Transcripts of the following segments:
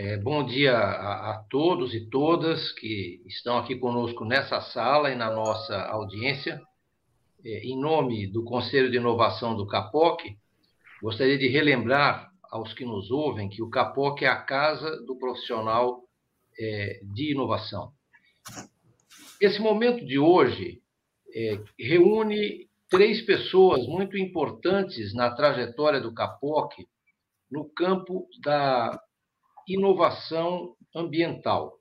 É, bom dia a, a, todos e todas que estão aqui conosco nessa sala e na nossa audiência. É, em nome do Conselho de Inovação do CAPOC, gostaria de relembrar aos que nos ouvem que o CAPOC é a casa do profissional é, de inovação. Esse momento de hoje é, reúne três pessoas muito importantes na trajetória do CAPOC no campo da inovação ambiental.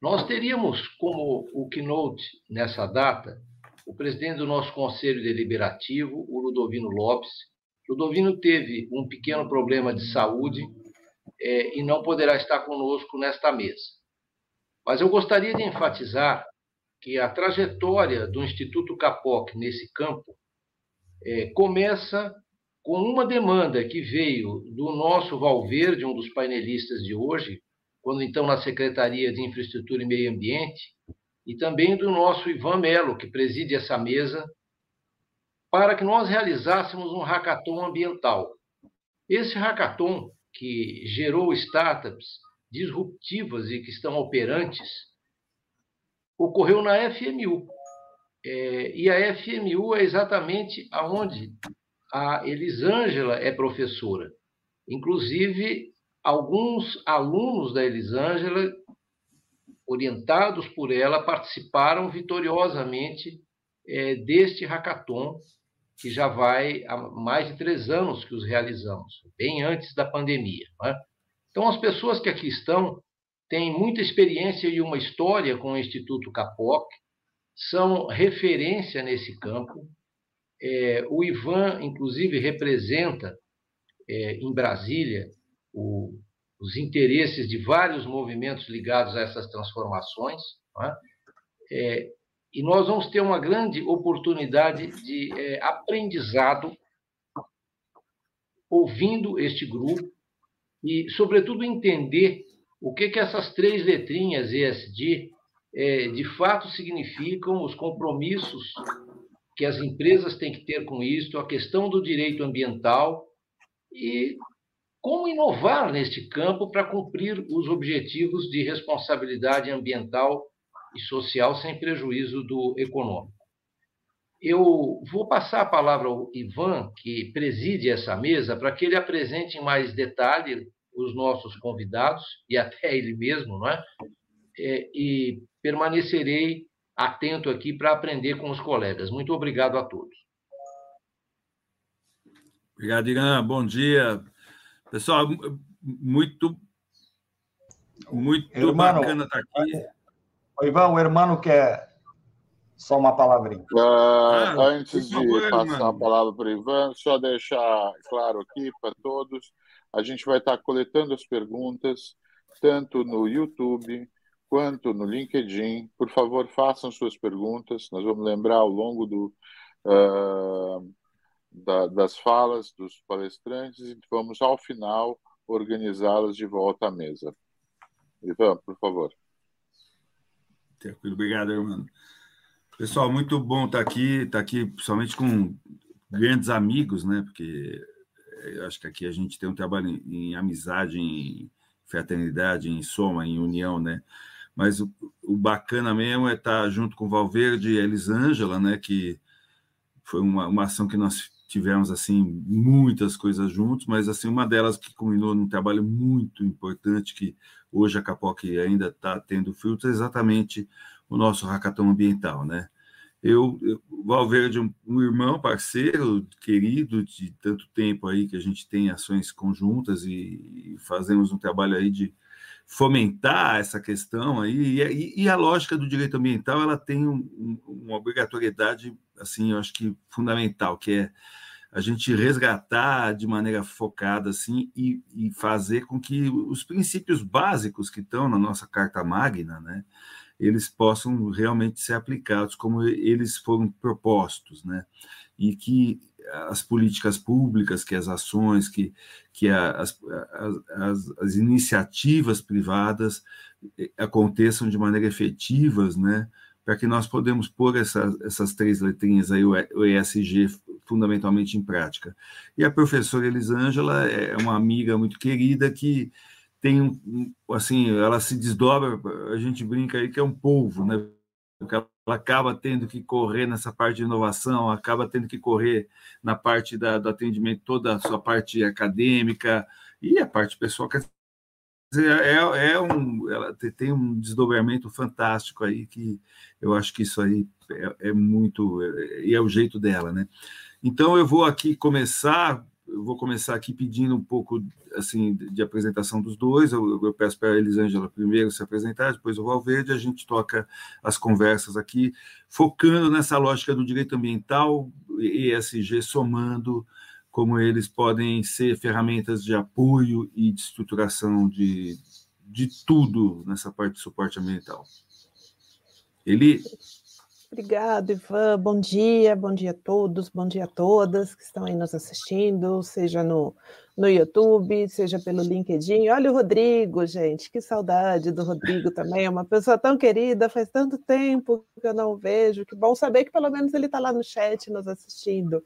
Nós teríamos como o keynote nessa data o presidente do nosso conselho deliberativo, o Ludovino Lopes. Ludovino teve um pequeno problema de saúde é, e não poderá estar conosco nesta mesa. Mas eu gostaria de enfatizar que a trajetória do Instituto Capoc nesse campo é, começa com uma demanda que veio do nosso Valverde, um dos painelistas de hoje, quando então na Secretaria de Infraestrutura e Meio Ambiente, e também do nosso Ivan Melo, que preside essa mesa, para que nós realizássemos um hackathon ambiental. Esse hackathon, que gerou startups disruptivas e que estão operantes, ocorreu na FMU. É, e a FMU é exatamente aonde a Elisângela é professora. Inclusive, alguns alunos da Elisângela, orientados por ela, participaram vitoriosamente é, deste hackathon, que já vai há mais de três anos que os realizamos, bem antes da pandemia. É? Então, as pessoas que aqui estão têm muita experiência e uma história com o Instituto Capoc, são referência nesse campo, é, o Ivan, inclusive, representa é, em Brasília o, os interesses de vários movimentos ligados a essas transformações. É? é? e nós vamos ter uma grande oportunidade de é, aprendizado ouvindo este grupo e, sobretudo, entender o que, que essas três letrinhas ESG é, de fato significam, os compromissos que as empresas têm que ter com isso, a questão do direito ambiental e como inovar neste campo para cumprir os objetivos de responsabilidade ambiental e social sem prejuízo do econômico. Eu vou passar a palavra ao Ivan, que preside essa mesa, para que ele apresente em mais detalhe os nossos convidados e até ele mesmo, não é? é e permanecerei atento aqui para aprender com os colegas. Muito obrigado a todos. Obrigado, Irã. Bom dia. Pessoal, muito, muito Hermano, bacana estar aqui. O Ivan, o irmão quer só uma palavrinha. Uh, ah, antes favor, de passar irmão. a palavra para o Ivan, só deixar claro aqui para todos, a gente vai estar coletando as perguntas, tanto no YouTube, quanto no LinkedIn. Por favor, façam suas perguntas. Nós vamos lembrar ao longo do, uh, da, das falas dos palestrantes e vamos, ao final, organizá-las de volta à mesa. Ivan, por favor. Tranquilo, obrigado, irmão. Pessoal, muito bom estar aqui, estar aqui principalmente com grandes amigos, né? Porque eu acho que aqui a gente tem um trabalho em, em amizade, em fraternidade, em soma, em união, né? Mas o, o, bacana mesmo é estar junto com Valverde e Elisângela, né, que foi uma, uma ação que nós tivemos assim muitas coisas juntos, mas assim uma delas que culminou num trabalho muito importante que hoje a Capoc ainda está tendo frutos é exatamente o nosso hackathon ambiental, né? Eu, eu Valverde, um, um irmão, parceiro, querido de tanto tempo aí que a gente tem ações conjuntas e, e fazemos um trabalho aí de fomentar essa questão aí e, e, a lógica do direito ambiental ela tem um, uma obrigatoriedade assim eu acho que fundamental que é a gente resgatar de maneira focada assim e, e fazer com que os princípios básicos que estão na nossa carta magna né eles possam realmente ser aplicados como eles foram propostos né e que as políticas públicas, que as ações, que, que as, as, as iniciativas privadas eh, aconteçam de maneira efetivas, né, para que nós podemos pôr essa, essas três letrinhas aí, o ESG, fundamentalmente em prática. E a professora Elisângela é uma amiga muito querida que tem assim, ela se desdobra, a gente brinca aí que é um polvo, né? Porque ela acaba tendo que correr nessa parte de inovação, acaba tendo que correr na parte da, do atendimento, toda a sua parte acadêmica e a parte pessoal. Quer dizer, é, é um, ela tem um desdobramento fantástico aí que eu acho que isso aí é, é muito e é, é o jeito dela, né? Então eu vou aqui começar eu vou começar aqui pedindo um pouco assim de apresentação dos dois. Eu, eu peço para a Elisângela primeiro se apresentar, depois o Valverde, a gente toca as conversas aqui, focando nessa lógica do direito ambiental ESG, somando como eles podem ser ferramentas de apoio e de estruturação de, de tudo nessa parte de suporte ambiental. Ele Obrigado, Ivan. Bom dia, bom dia a todos, bom dia a todas que estão aí nos assistindo, seja no, no YouTube, seja pelo LinkedIn. Olha o Rodrigo, gente, que saudade do Rodrigo também, é uma pessoa tão querida, faz tanto tempo que eu não vejo, que bom saber que pelo menos ele está lá no chat nos assistindo.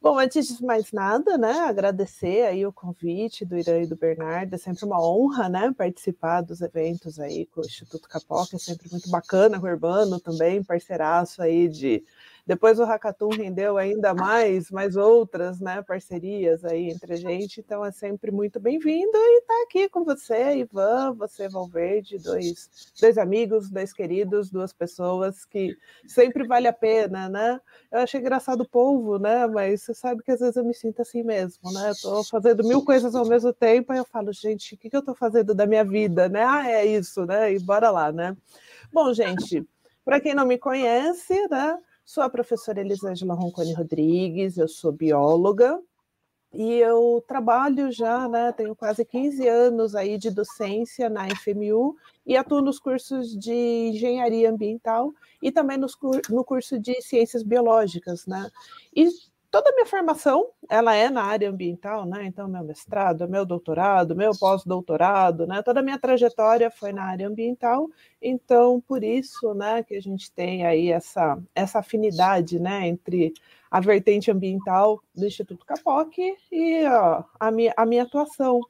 Bom, antes de mais nada, né, agradecer aí o convite do Irã e do Bernardo, é sempre uma honra, né, participar dos eventos aí com o Instituto Capoca, é sempre muito bacana, com o Urbano também, parceiraço aí de depois o Hackathon rendeu ainda mais, mais outras né, parcerias aí entre a gente, então é sempre muito bem-vindo e estar tá aqui com você, Ivan, você, Valverde, dois, dois amigos, dois queridos, duas pessoas que sempre vale a pena, né? Eu achei engraçado o povo, né? Mas você sabe que às vezes eu me sinto assim mesmo, né? Estou fazendo mil coisas ao mesmo tempo e eu falo, gente, o que, que eu estou fazendo da minha vida, né? Ah, é isso, né? E bora lá, né? Bom, gente, para quem não me conhece, né? Sou a professora Elisângela Roncone Rodrigues, eu sou bióloga e eu trabalho já, né, tenho quase 15 anos aí de docência na FMU e atuo nos cursos de engenharia ambiental e também nos, no curso de ciências biológicas, né? E toda a minha formação, ela é na área ambiental, né? Então, meu mestrado, meu doutorado, meu pós-doutorado, né? Toda a minha trajetória foi na área ambiental. Então, por isso, né, que a gente tem aí essa, essa afinidade, né, entre a vertente ambiental do Instituto Capoc e ó, a, minha, a minha atuação.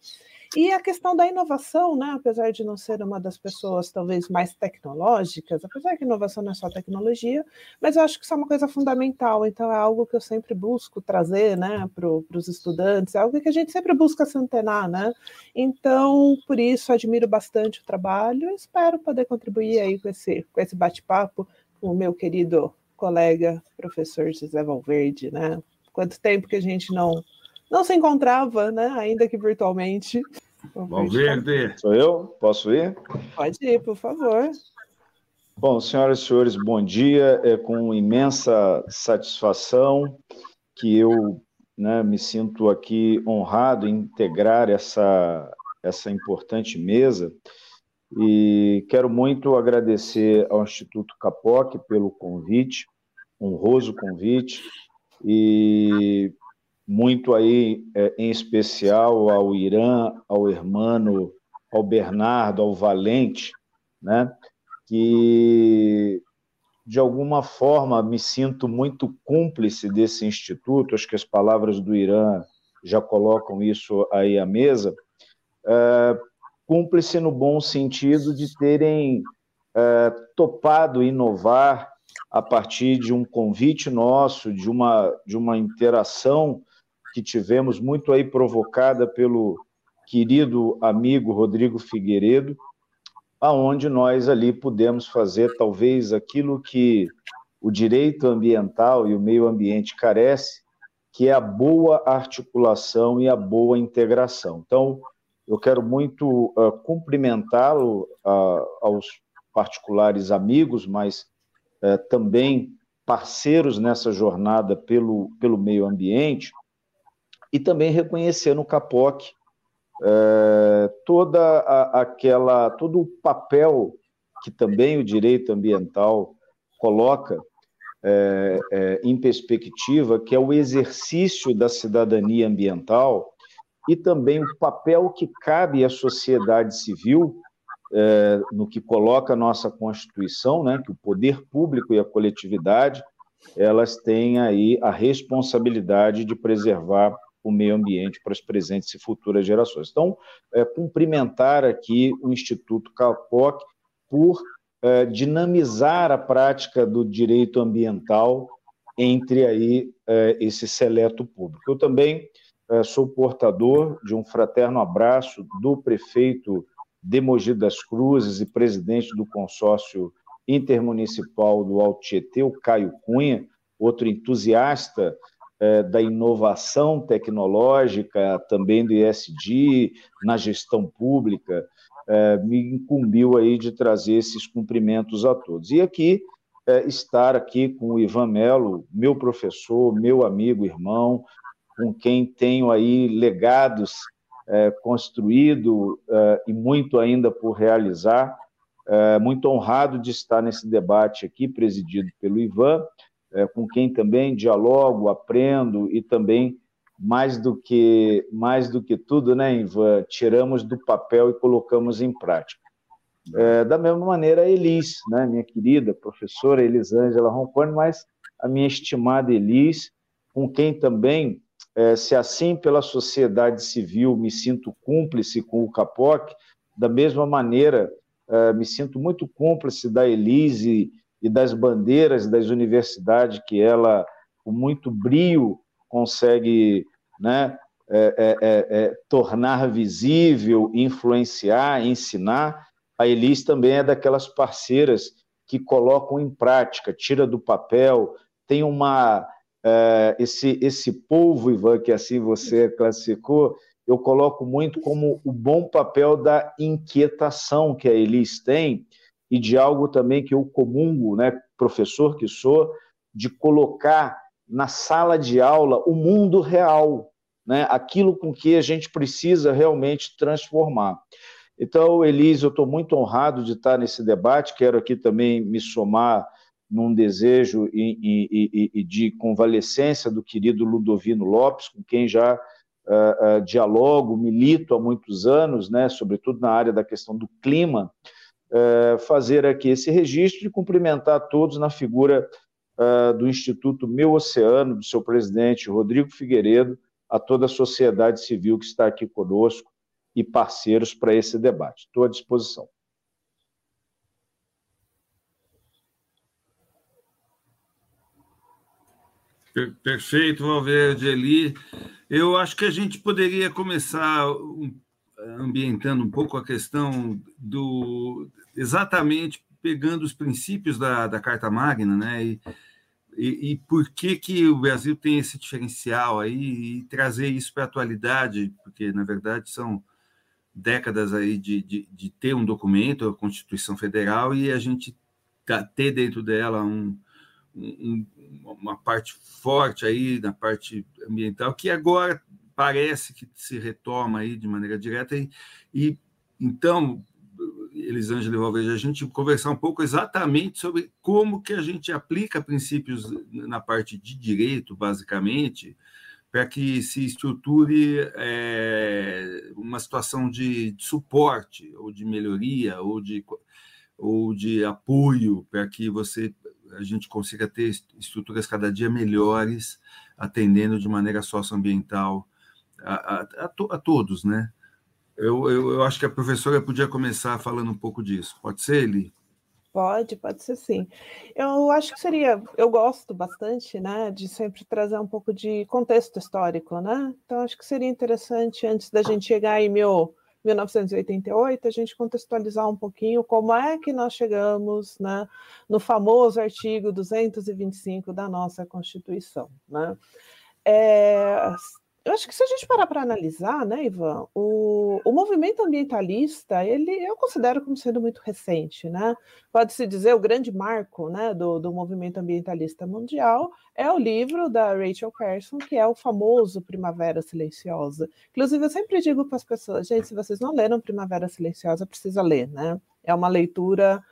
E a questão da inovação, né? apesar de não ser uma das pessoas talvez mais tecnológicas, apesar que inovação não é só tecnologia, mas eu acho que isso é uma coisa fundamental, então é algo que eu sempre busco trazer né, para os estudantes, é algo que a gente sempre busca se antenar, né? Então, por isso, admiro bastante o trabalho e espero poder contribuir aí com esse, com esse bate-papo com o meu querido colega, professor José Valverde, né? Quanto tempo que a gente não não se encontrava, né? Ainda que virtualmente. Valverde. Sou eu? Posso ir? Pode ir, por favor. Bom, senhoras e senhores, bom dia. É com imensa satisfação que eu né, me sinto aqui honrado em integrar essa, essa importante mesa e quero muito agradecer ao Instituto Capoc pelo convite, honroso convite, e muito aí, é, em especial ao Irã, ao Hermano, ao Bernardo, ao Valente, né? que de alguma forma me sinto muito cúmplice desse instituto, acho que as palavras do Irã já colocam isso aí à mesa, é, cúmplice no bom sentido de terem é, topado inovar a partir de um convite nosso, de uma, de uma interação que tivemos, muito aí provocada pelo querido amigo Rodrigo Figueiredo, aonde nós ali pudemos fazer talvez aquilo que o direito ambiental e o meio ambiente carece, que é a boa articulação e a boa integração. Então, eu quero muito uh, cumprimentá-lo uh, aos particulares amigos, mas uh, também parceiros nessa jornada pelo, pelo meio ambiente, e também reconhecer no Capoc é, toda a, aquela todo o papel que também o direito ambiental coloca é, é, em perspectiva, que é o exercício da cidadania ambiental e também o papel que cabe à sociedade civil é, no que coloca a nossa Constituição, né, que o poder público e a coletividade elas têm aí a responsabilidade de preservar o meio ambiente para as presentes e futuras gerações. Então, é, cumprimentar aqui o Instituto Capoc por é, dinamizar a prática do direito ambiental entre aí é, esse seleto público. Eu também é, sou portador de um fraterno abraço do prefeito de Mogi das Cruzes e presidente do consórcio intermunicipal do Alto Tietê, o Caio Cunha, outro entusiasta é, da inovação tecnológica, também do ESG, na gestão pública, é, me incumbiu aí de trazer esses cumprimentos a todos. E aqui, é, estar aqui com o Ivan Melo, meu professor, meu amigo, irmão, com quem tenho aí legados construído e muito ainda por realizar. Muito honrado de estar nesse debate aqui, presidido pelo Ivan, é, com quem também dialogo, aprendo e também mais do que mais do que tudo, né, Ivan, tiramos do papel e colocamos em prática. É, da mesma maneira, a Elis, né, minha querida professora Elisângela Roncone, mas a minha estimada Elis, com quem também, é, se assim pela sociedade civil me sinto cúmplice com o CAPOC, da mesma maneira é, me sinto muito cúmplice da Elis e, e das bandeiras das universidades que ela, com muito brio, consegue né, é, é, é, é, tornar visível, influenciar, ensinar. A Elis também é daquelas parceiras que colocam em prática, tira do papel, tem uma é, esse esse povo, Ivan, que assim você classificou, eu coloco muito como o bom papel da inquietação que a Elis tem e de algo também que eu comungo, né, professor que sou, de colocar na sala de aula o mundo real, né? aquilo com que a gente precisa realmente transformar. Então, Elise, eu estou muito honrado de estar nesse debate, quero aqui também me somar num desejo e, e, e, de convalescência do querido Ludovino Lopes, com quem já uh, uh, dialogo, milito há muitos anos, né, sobretudo na área da questão do clima, uh, fazer aqui esse registro e cumprimentar todos na figura uh, do Instituto Meu Oceano, do seu presidente Rodrigo Figueiredo, a toda a sociedade civil que está aqui conosco e parceiros para esse debate. Estou à disposição. Perfeito, Valverde Eli. Eu acho que a gente poderia começar ambientando um pouco a questão do exatamente pegando os princípios da, da Carta Magna, né? E, e, e, por que, que o Brasil tem esse diferencial aí e trazer isso para a atualidade, porque, na verdade, são décadas aí de, de, de, ter um documento, a Constituição Federal, e a gente tá, ter dentro dela um, um, uma parte forte aí na parte ambiental, que agora parece que se retoma aí de maneira direta, e, e então Elisângela e Valverde, a gente conversar um pouco exatamente sobre como que a gente aplica princípios na parte de direito, basicamente, para que se estruture é, uma situação de, de, suporte, ou de melhoria, ou de, ou de apoio, para que você a gente consiga ter estruturas cada dia melhores, atendendo de maneira socioambiental a, a, a, to, a todos, né? Eu, eu, eu, acho que a professora podia começar falando um pouco disso. Pode ser, Eli? Pode, pode ser sim. Eu acho que seria, eu gosto bastante, né, de sempre trazer um pouco de contexto histórico, né? Então acho que seria interessante antes da gente chegar em mil, 1988, a gente contextualizar um pouquinho como é que nós chegamos, né, no famoso artigo 225 da nossa Constituição, né? É, eu acho que se a gente parar para analisar, né, Ivan, o, o movimento ambientalista, ele eu considero como sendo muito recente, né? Pode-se dizer o grande marco, né, do, do movimento ambientalista mundial é o livro da Rachel Carson, que é o famoso Primavera Silenciosa. Inclusive, eu sempre digo para as pessoas, gente, se vocês não leram Primavera Silenciosa, precisa ler, né? É uma leitura,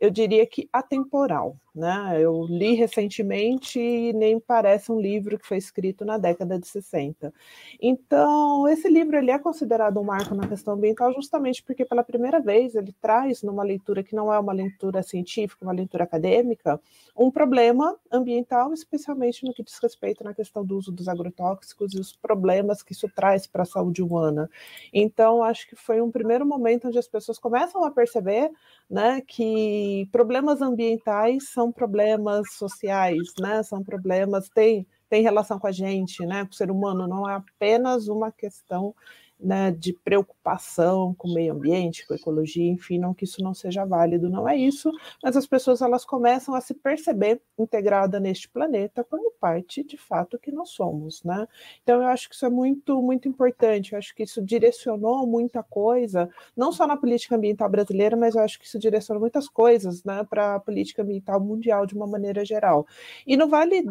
eu diria que atemporal, né? Eu li recentemente e nem parece um livro que foi escrito na década de 60. Então, esse livro ele é considerado um marco na questão ambiental justamente porque pela primeira vez ele traz numa leitura que não é uma leitura científica, uma leitura acadêmica, um problema ambiental, especialmente no que diz respeito na questão do uso dos agrotóxicos e os problemas que isso traz para a saúde humana. Então, acho que foi um primeiro momento onde as pessoas começam a perceber, né, que problemas ambientais são são problemas sociais, né? São problemas, tem, tem relação com a gente, né? Com o ser humano, não é apenas uma questão né, de preocupação com o meio ambiente, com a ecologia, enfim, não que isso não seja válido, não é isso, mas as pessoas elas começam a se perceber integrada neste planeta como parte de fato que nós somos, né? Então eu acho que isso é muito muito importante, eu acho que isso direcionou muita coisa, não só na política ambiental brasileira, mas eu acho que isso direcionou muitas coisas, né, para a política ambiental mundial de uma maneira geral. E não vale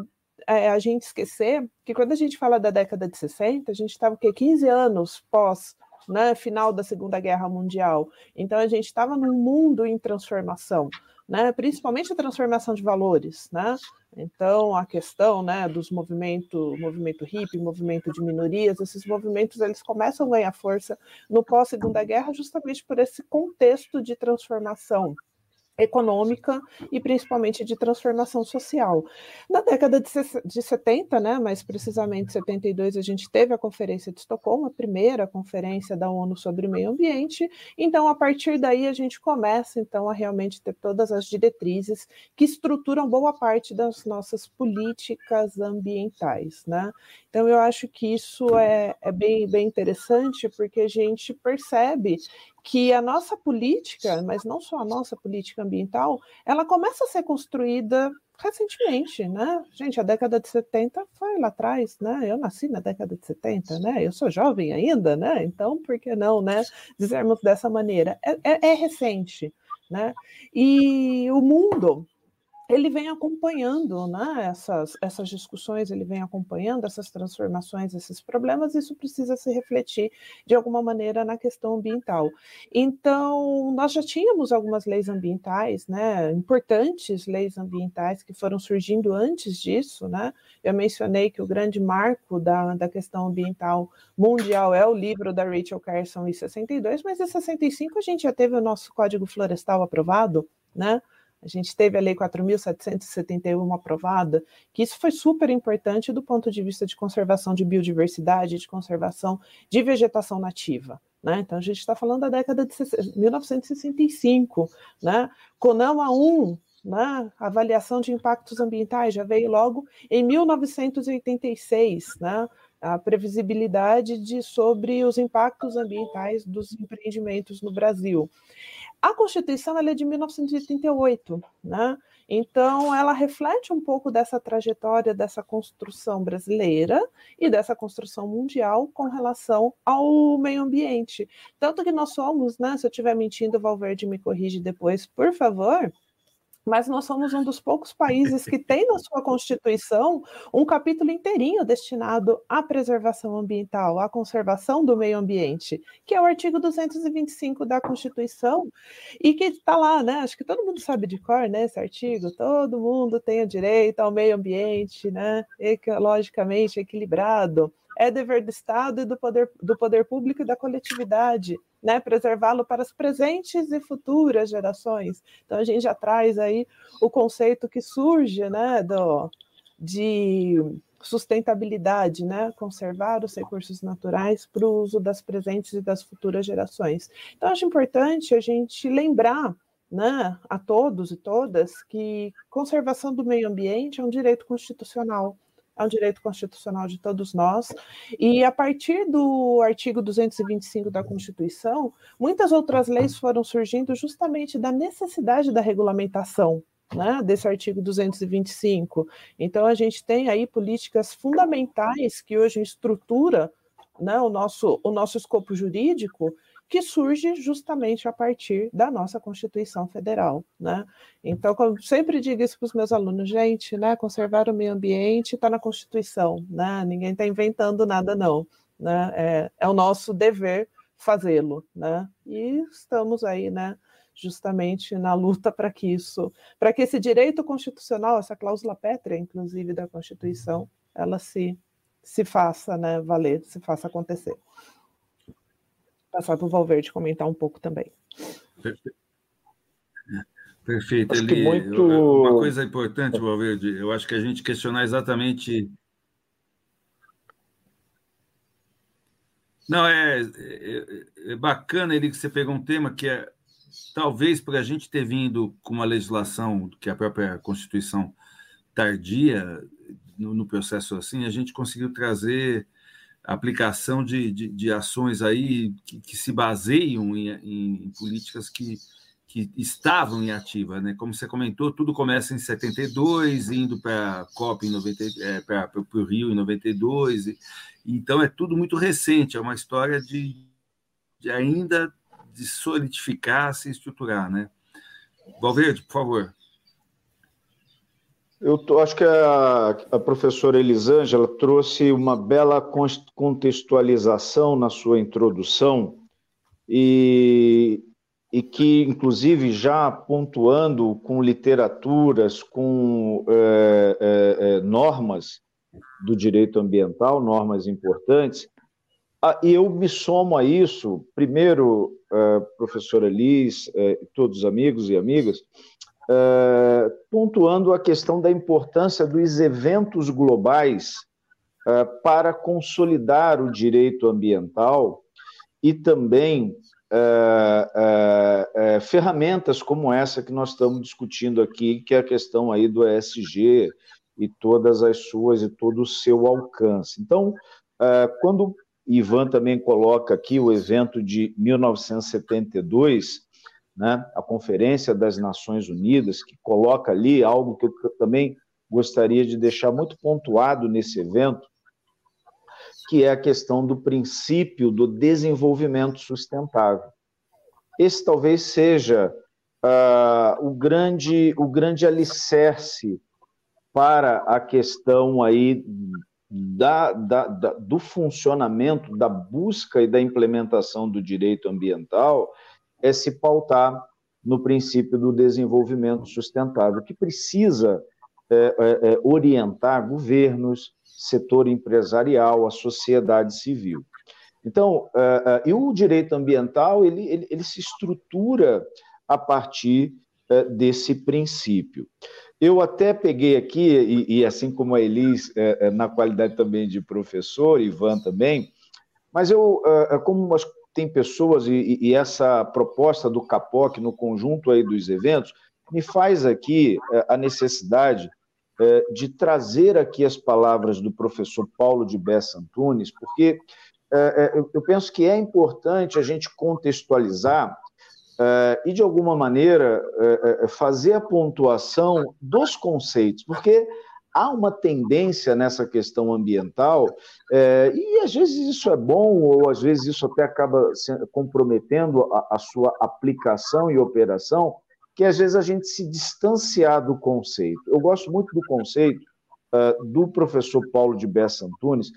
é, a gente esquecer que quando a gente fala da década de 60, a gente estava 15 anos pós né, final da Segunda Guerra Mundial. Então a gente estava num mundo em transformação, né, principalmente a transformação de valores, né? Então a questão, né, dos movimentos, movimento hippie, movimento de minorias, esses movimentos eles começam a ganhar força no pós Segunda Guerra justamente por esse contexto de transformação econômica e principalmente de transformação social. Na década de 70, né, mais precisamente 72, a gente teve a Conferência de Estocolmo, a primeira conferência da ONU sobre meio ambiente. Então, a partir daí, a gente começa então a realmente ter todas as diretrizes que estruturam boa parte das nossas políticas ambientais, né? Então, eu acho que isso é, é bem, bem interessante, porque a gente percebe que a nossa política, mas não só a nossa política ambiental, ela começa a ser construída recentemente, né? Gente, a década de 70 foi lá atrás, né? Eu nasci na década de 70, né? Eu sou jovem ainda, né? Então, por que não, né? Dizermos dessa maneira. É, é, é recente, né? E o mundo ele vem acompanhando né, essas, essas discussões, ele vem acompanhando essas transformações, esses problemas, isso precisa se refletir de alguma maneira na questão ambiental. Então, nós já tínhamos algumas leis ambientais, né, importantes leis ambientais que foram surgindo antes disso, né? Eu mencionei que o grande marco da, da questão ambiental mundial é o livro da Rachel Carson em 62, mas em 65 a gente já teve o nosso Código Florestal aprovado, né? A gente teve a Lei 4.771 aprovada, que isso foi super importante do ponto de vista de conservação de biodiversidade, de conservação de vegetação nativa. Né? Então, a gente está falando da década de 1965. Né? CONAMA 1, né? avaliação de impactos ambientais, já veio logo em 1986. Né? A previsibilidade de, sobre os impactos ambientais dos empreendimentos no Brasil. A Constituição é de 1988, né? Então, ela reflete um pouco dessa trajetória dessa construção brasileira e dessa construção mundial com relação ao meio ambiente. Tanto que nós somos, né? Se eu estiver mentindo, Valverde me corrige depois, por favor mas nós somos um dos poucos países que tem na sua Constituição um capítulo inteirinho destinado à preservação ambiental, à conservação do meio ambiente, que é o artigo 225 da Constituição, e que está lá, né? Acho que todo mundo sabe de cor, né? Esse artigo, todo mundo tem o direito ao meio ambiente, né? Ecologicamente equilibrado é dever do Estado e do poder, do poder público e da coletividade, né? Preservá-lo para as presentes e futuras gerações. Então a gente já traz aí o conceito que surge, né, do, de sustentabilidade, né? Conservar os recursos naturais para o uso das presentes e das futuras gerações. Então acho importante a gente lembrar né, a todos e todas que conservação do meio ambiente é um direito constitucional é um direito constitucional de todos nós, e a partir do artigo 225 da Constituição, muitas outras leis foram surgindo justamente da necessidade da regulamentação né, desse artigo 225. Então, a gente tem aí políticas fundamentais que hoje estrutura né, o, nosso, o nosso escopo jurídico, que surge justamente a partir da nossa Constituição Federal, né? Então, como sempre digo isso para os meus alunos, gente, né? Conservar o meio ambiente está na Constituição, né? Ninguém está inventando nada, não. Né? É, é o nosso dever fazê-lo, né? E estamos aí, né? justamente na luta para que isso, para que esse direito constitucional, essa cláusula pétrea, inclusive da Constituição, ela se se faça, né, valer, se faça acontecer. Passar para o Valverde comentar um pouco também. Perfeito. Ele, muito... Uma coisa importante, Valverde, eu acho que a gente questionar exatamente. Não, é, é, é bacana ele que você pegou um tema que é talvez por a gente ter vindo com uma legislação que a própria Constituição tardia no, no processo assim, a gente conseguiu trazer aplicação de, de, de ações aí que, que se baseiam em, em, políticas que que estavam em ativa, né? Como você comentou, tudo começa em 72, indo para a COP em 90, é, para o Rio em 92, e, então é tudo muito recente, é uma história de, de ainda de solidificar, se estruturar, né? Valverde, por favor. Eu tô, acho que a, a professora Elisângela trouxe uma bela contextualização na sua introdução e e que, inclusive, já pontuando com literaturas, com é, é, é, normas do direito ambiental, normas importantes, e eu me somo a isso, primeiro, é, professora Liz, é, todos os amigos e amigas, é, pontuando a questão da importância dos eventos globais para consolidar o direito ambiental e também é, ferramentas como essa que nós estamos discutindo aqui, que é a questão aí do ESG e todas as suas e todo o seu alcance. Então, quando Ivan também coloca aqui o evento de 1972, né, a Conferência das Nações Unidas, que coloca ali algo que eu também gostaria de deixar muito pontuado nesse evento, que é a questão do princípio do desenvolvimento sustentável. Esse talvez seja uh, o, grande, o grande alicerce para a questão aí da, da, da, do funcionamento, da busca e da implementação do direito ambiental é se pautar no princípio do desenvolvimento sustentável, que precisa é, é, é orientar governos, setor empresarial, a sociedade civil. Então, uh, uh, e o direito ambiental ele, ele, ele se estrutura a partir uh, desse princípio. Eu até peguei aqui, e, e assim como a Elis, na qualidade também de professor, Ivan também, mas eu, como tem pessoas, e, e, essa proposta do CAPOC no conjunto aí dos eventos, me faz aqui a necessidade é, de trazer aqui as palavras do professor Paulo de Bessa Antunes, porque é, é, eu penso que é importante a gente contextualizar e, de alguma maneira, fazer a pontuação dos conceitos, porque há uma tendência nessa questão ambiental, e às vezes isso é bom, ou às vezes isso até acaba comprometendo a, a sua aplicação e operação, que às vezes a gente se distanciar do conceito. Eu gosto muito do conceito uh, do professor Paulo de Bessa Antunes.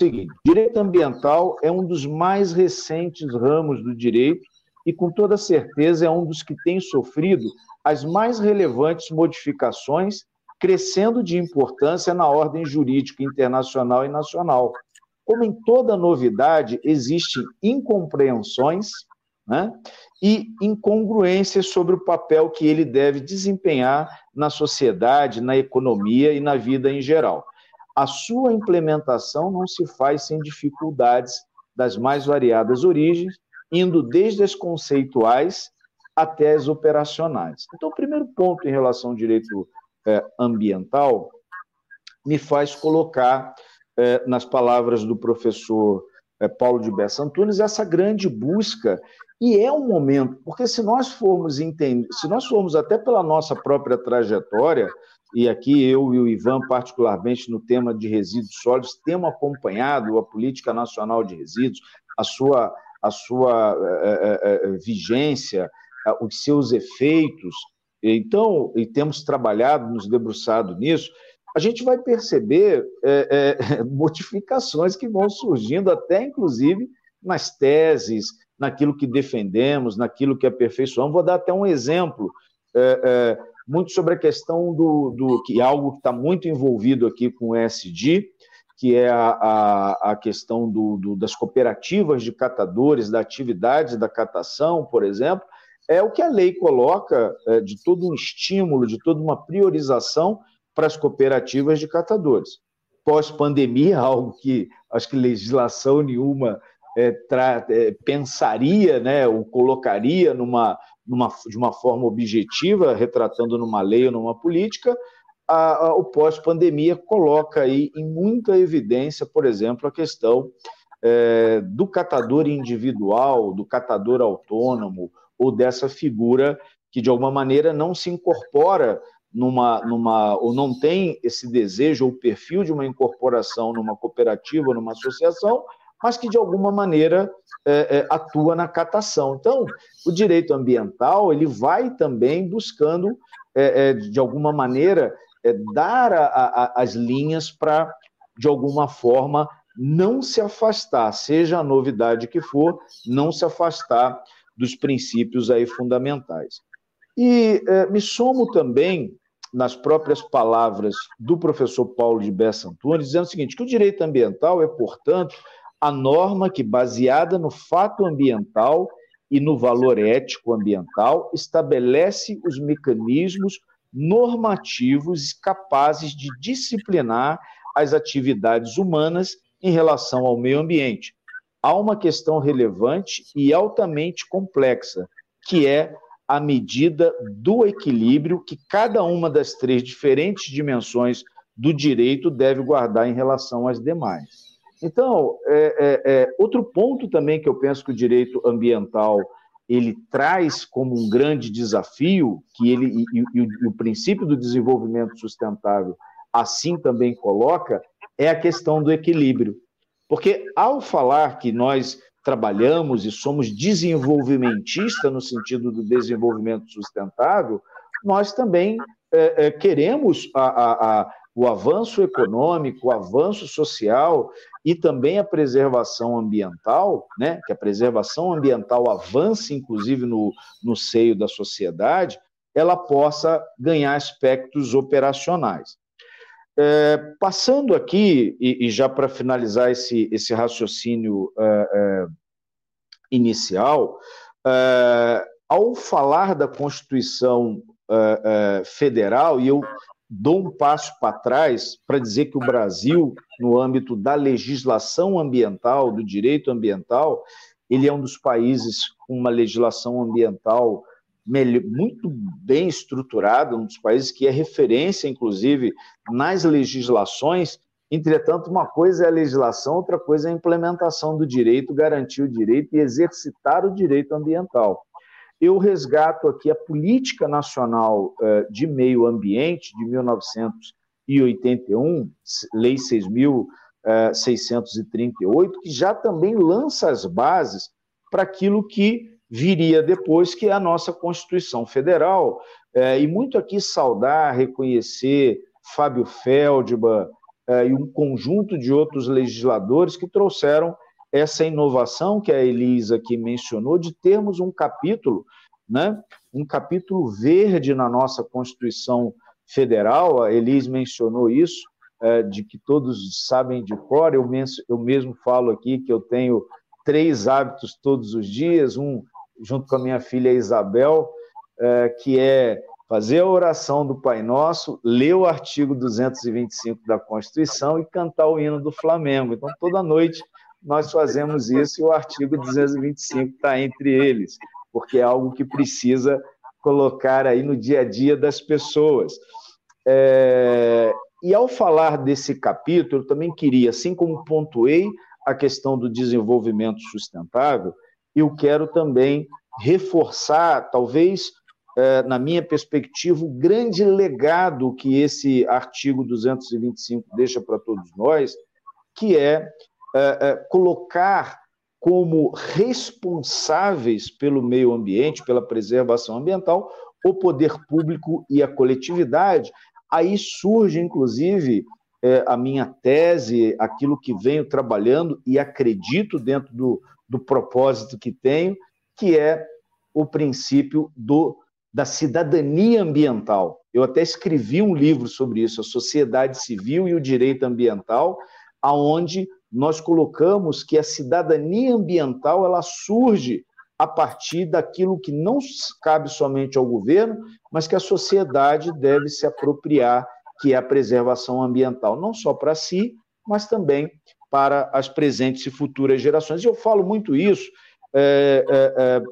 Seguinte, direito ambiental é um dos mais recentes ramos do direito e, com toda certeza, é um dos que tem sofrido as mais relevantes modificações, crescendo de importância na ordem jurídica internacional e nacional. Como em toda novidade, existem incompreensões né? e incongruências sobre o papel que ele deve desempenhar na sociedade, na economia e na vida em geral. A sua implementação não se faz sem dificuldades das mais variadas origens, indo desde as conceituais até as operacionais. Então, o primeiro ponto em relação ao direito ambiental me faz colocar, é, nas palavras do professor é, Paulo de Bessa Antunes, essa grande busca e é um momento, porque se nós formos entender, se nós formos até pela nossa própria trajetória, e aqui eu e o Ivan, particularmente no tema de resíduos sólidos, temos acompanhado a política nacional de resíduos, a sua, a sua é, é, vigência, os seus efeitos. Então, e temos trabalhado, nos debruçado nisso, a gente vai perceber é, é, modificações que vão surgindo, até inclusive nas teses, naquilo que defendemos, naquilo que aperfeiçoamos. Vou dar até um exemplo, é, é, muito sobre a questão do, do que é algo que está muito envolvido aqui com o ESG, que é a, a, a questão do, do, das cooperativas de catadores, da atividade da catação, por exemplo, é o que a lei coloca é, de todo um estímulo, de toda uma priorização para as cooperativas de catadores. Pós-pandemia, algo que acho que legislação nenhuma é, tra, é, pensaria, né, ou colocaria numa, numa, de uma forma objetiva, retratando numa lei ou numa política, a, a, o pós-pandemia coloca aí em muita evidência, por exemplo, a questão é, do catador individual, do catador autônomo, ou dessa figura que, de alguma maneira, não se incorpora numa, numa ou não tem esse desejo ou perfil de uma incorporação numa cooperativa, numa associação, mas que de alguma maneira é, é, atua na catação. Então, o direito ambiental ele vai também buscando é, é de alguma maneira é, dar a, a, as linhas para de alguma forma não se afastar, seja a novidade que for, não se afastar dos princípios aí fundamentais. E é, me somo também nas próprias palavras do professor Paulo de Bessa Antunes, dizendo o seguinte, que o direito ambiental é, portanto, a norma que, baseada no fato ambiental e no valor ético ambiental, estabelece os mecanismos normativos capazes de disciplinar as atividades humanas em relação ao meio ambiente, há uma questão relevante e altamente complexa, que é a medida do equilíbrio que cada uma das três diferentes dimensões do direito deve guardar em relação às demais. Então, é, é, é, outro ponto também que eu penso que o direito ambiental ele traz como um grande desafio, que ele e, e, e o princípio do desenvolvimento sustentável assim também coloca, é a questão do equilíbrio. Porque ao falar que nós trabalhamos e somos desenvolvimentistas no sentido do desenvolvimento sustentável, nós também é, é, queremos a, a, a, o avanço econômico, o avanço social e também a preservação ambiental, né? que a preservação ambiental avance, inclusive, no, no seio da sociedade, ela possa ganhar aspectos operacionais. É, passando aqui, e, e já para finalizar esse, esse raciocínio é, é, inicial, é, ao falar da Constituição é, Federal, e eu dou um passo para trás para dizer que o Brasil, no âmbito da legislação ambiental, do direito ambiental, ele é um dos países com uma legislação ambiental muito bem estruturado, um dos países que é referência, inclusive, nas legislações. Entretanto, uma coisa é a legislação, outra coisa é a implementação do direito, garantir o direito e exercitar o direito ambiental. Eu resgato aqui a Política Nacional eh, de Meio Ambiente de 1981, Lei 6.638, que já também lança as bases para aquilo que viria depois, que é a nossa Constituição Federal. É, e muito aqui saudar, reconhecer Fábio Feldman é, e um conjunto de outros legisladores que trouxeram essa inovação que a Elisa aqui mencionou, de termos um capítulo, né, um capítulo verde na nossa Constituição Federal, a Elise mencionou isso, é, de que todos sabem de cor, eu, eu mesmo falo aqui que eu tenho três hábitos todos os dias, um junto com a minha filha Isabel, é, que é fazer a oração do Pai Nosso, ler o artigo 225 da Constituição e cantar o hino do Flamengo. Então, toda noite nós fazemos isso e o artigo 225 está entre eles, porque é algo que precisa colocar aí no dia a dia das pessoas. É... E ao falar desse capítulo, eu também queria, assim como pontuei a questão do desenvolvimento sustentável, eu quero também reforçar, talvez, é, na minha perspectiva, o grande legado que esse artigo 225 deixa para todos nós, que é, é, é colocar como responsáveis pelo meio ambiente, pela preservação ambiental, o poder público e a coletividade. Aí surge, inclusive, a minha tese, aquilo que venho trabalhando e acredito dentro do, do propósito que tenho, que é o princípio do, da cidadania ambiental. Eu até escrevi um livro sobre isso, a sociedade civil e o direito ambiental, aonde nós colocamos que a cidadania ambiental ela surge a partir daquilo que não cabe somente ao governo, mas que a sociedade deve se apropriar, que é a preservação ambiental, não só para si, mas também para as presentes e futuras gerações. E eu falo muito isso, é, é, é,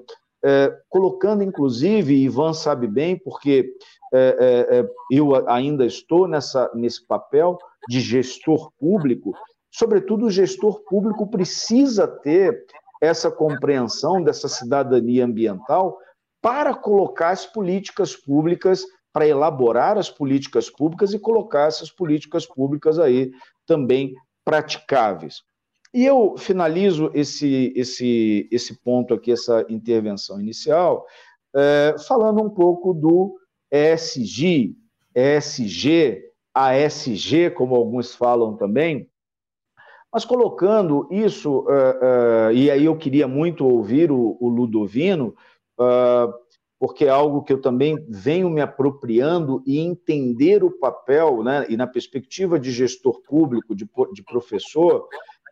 é colocando, inclusive, Ivan sabe bem, porque é, é, eu ainda estou nessa, nesse papel de gestor público, sobretudo o gestor público precisa ter essa compreensão dessa cidadania ambiental para colocar as políticas públicas, para elaborar as políticas públicas e colocar essas políticas públicas aí também praticáveis. E eu finalizo esse, esse, esse ponto aqui, essa intervenção inicial, é, falando um pouco do ESG, ESG, ASG, como alguns falam também, mas colocando isso, uh, uh, e aí eu queria muito ouvir o, o Ludovino, uh, porque é algo que eu também venho me apropriando e entender o papel, né, e na perspectiva de gestor público, de, de professor,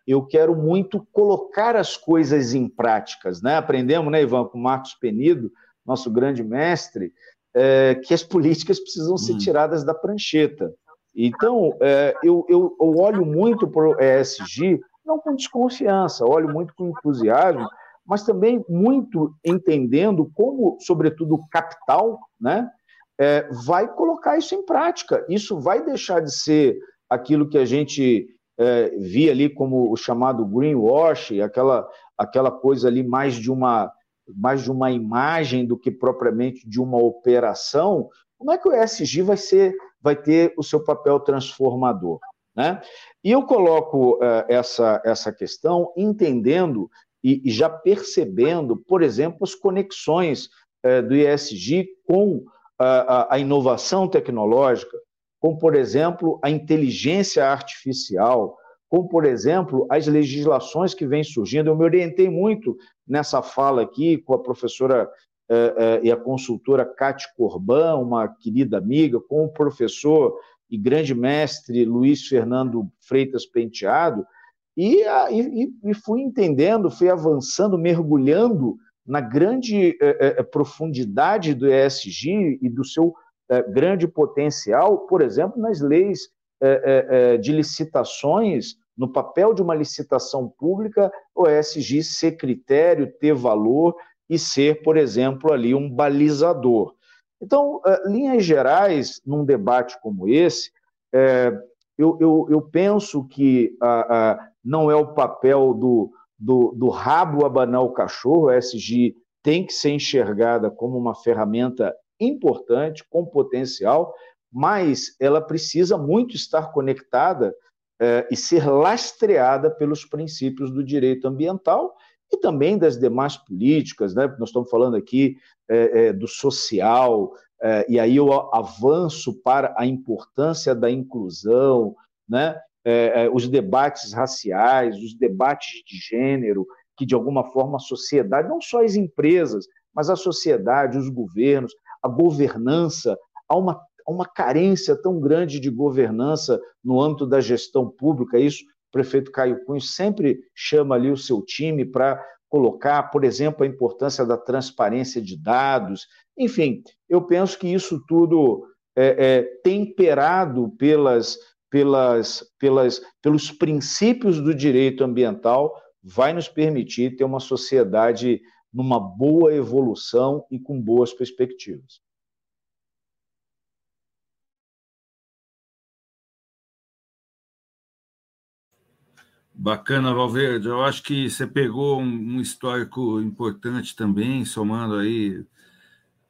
eu quero muito colocar as coisas em práticas. Né? Aprendemos, né, Ivan, com Marcos Penido, nosso grande mestre, é, que as políticas precisam ser hum. tiradas da prancheta. Então, é, eu, eu, eu, olho muito para o ESG, não com desconfiança, olho muito com entusiasmo, mas também muito entendendo como, sobretudo, o capital né, é, vai colocar isso em prática. Isso vai deixar de ser aquilo que a gente é, via ali como o chamado greenwash, aquela, aquela coisa ali mais de uma mais de uma imagem do que propriamente de uma operação, como é que o ESG vai ser vai ter o seu papel transformador. Né? E eu coloco uh, essa, essa questão entendendo e, e, já percebendo, por exemplo, as conexões uh, do ESG com uh, a, a inovação tecnológica, com, por exemplo, a inteligência artificial, como, por exemplo, as legislações que vêm surgindo. Eu me orientei muito nessa fala aqui com a professora eh, eh, e a consultora Cátia Corban, uma querida amiga, com o professor e grande mestre Luiz Fernando Freitas Penteado, e, e, e fui entendendo, fui avançando, mergulhando na grande eh, profundidade do ESG e do seu grande potencial, por exemplo, nas leis de licitações, no papel de uma licitação pública, o ESG ser critério, ter valor e ser, por exemplo, ali um balizador. Então, eh, linhas gerais, num debate como esse, eu, eu, eu, penso que ah, ah, não é o papel do, do, do rabo abanar o cachorro, a SG tem que ser enxergada como uma ferramenta importante, com potencial, mas ela precisa muito estar conectada eh, e ser lastreada pelos princípios do direito ambiental e também das demais políticas, né? Nós estamos falando aqui é, é, do social, e aí eu avanço para a importância da inclusão, né? É, é, os debates raciais, os debates de gênero, que de alguma forma a sociedade, não só as empresas, mas a sociedade, os governos, a governança, há uma, há uma carência tão grande de governança no âmbito da gestão pública, isso o prefeito Caio Cunha sempre chama ali o seu time para colocar, por exemplo, a importância da transparência de dados. Enfim, eu penso que isso tudo é, é temperado pelas, pelas, pelas, pelos princípios do direito ambiental vai nos permitir ter uma sociedade numa boa evolução e com boas perspectivas. Bacana, Valverde. Eu acho que você pegou um, histórico importante também, somando aí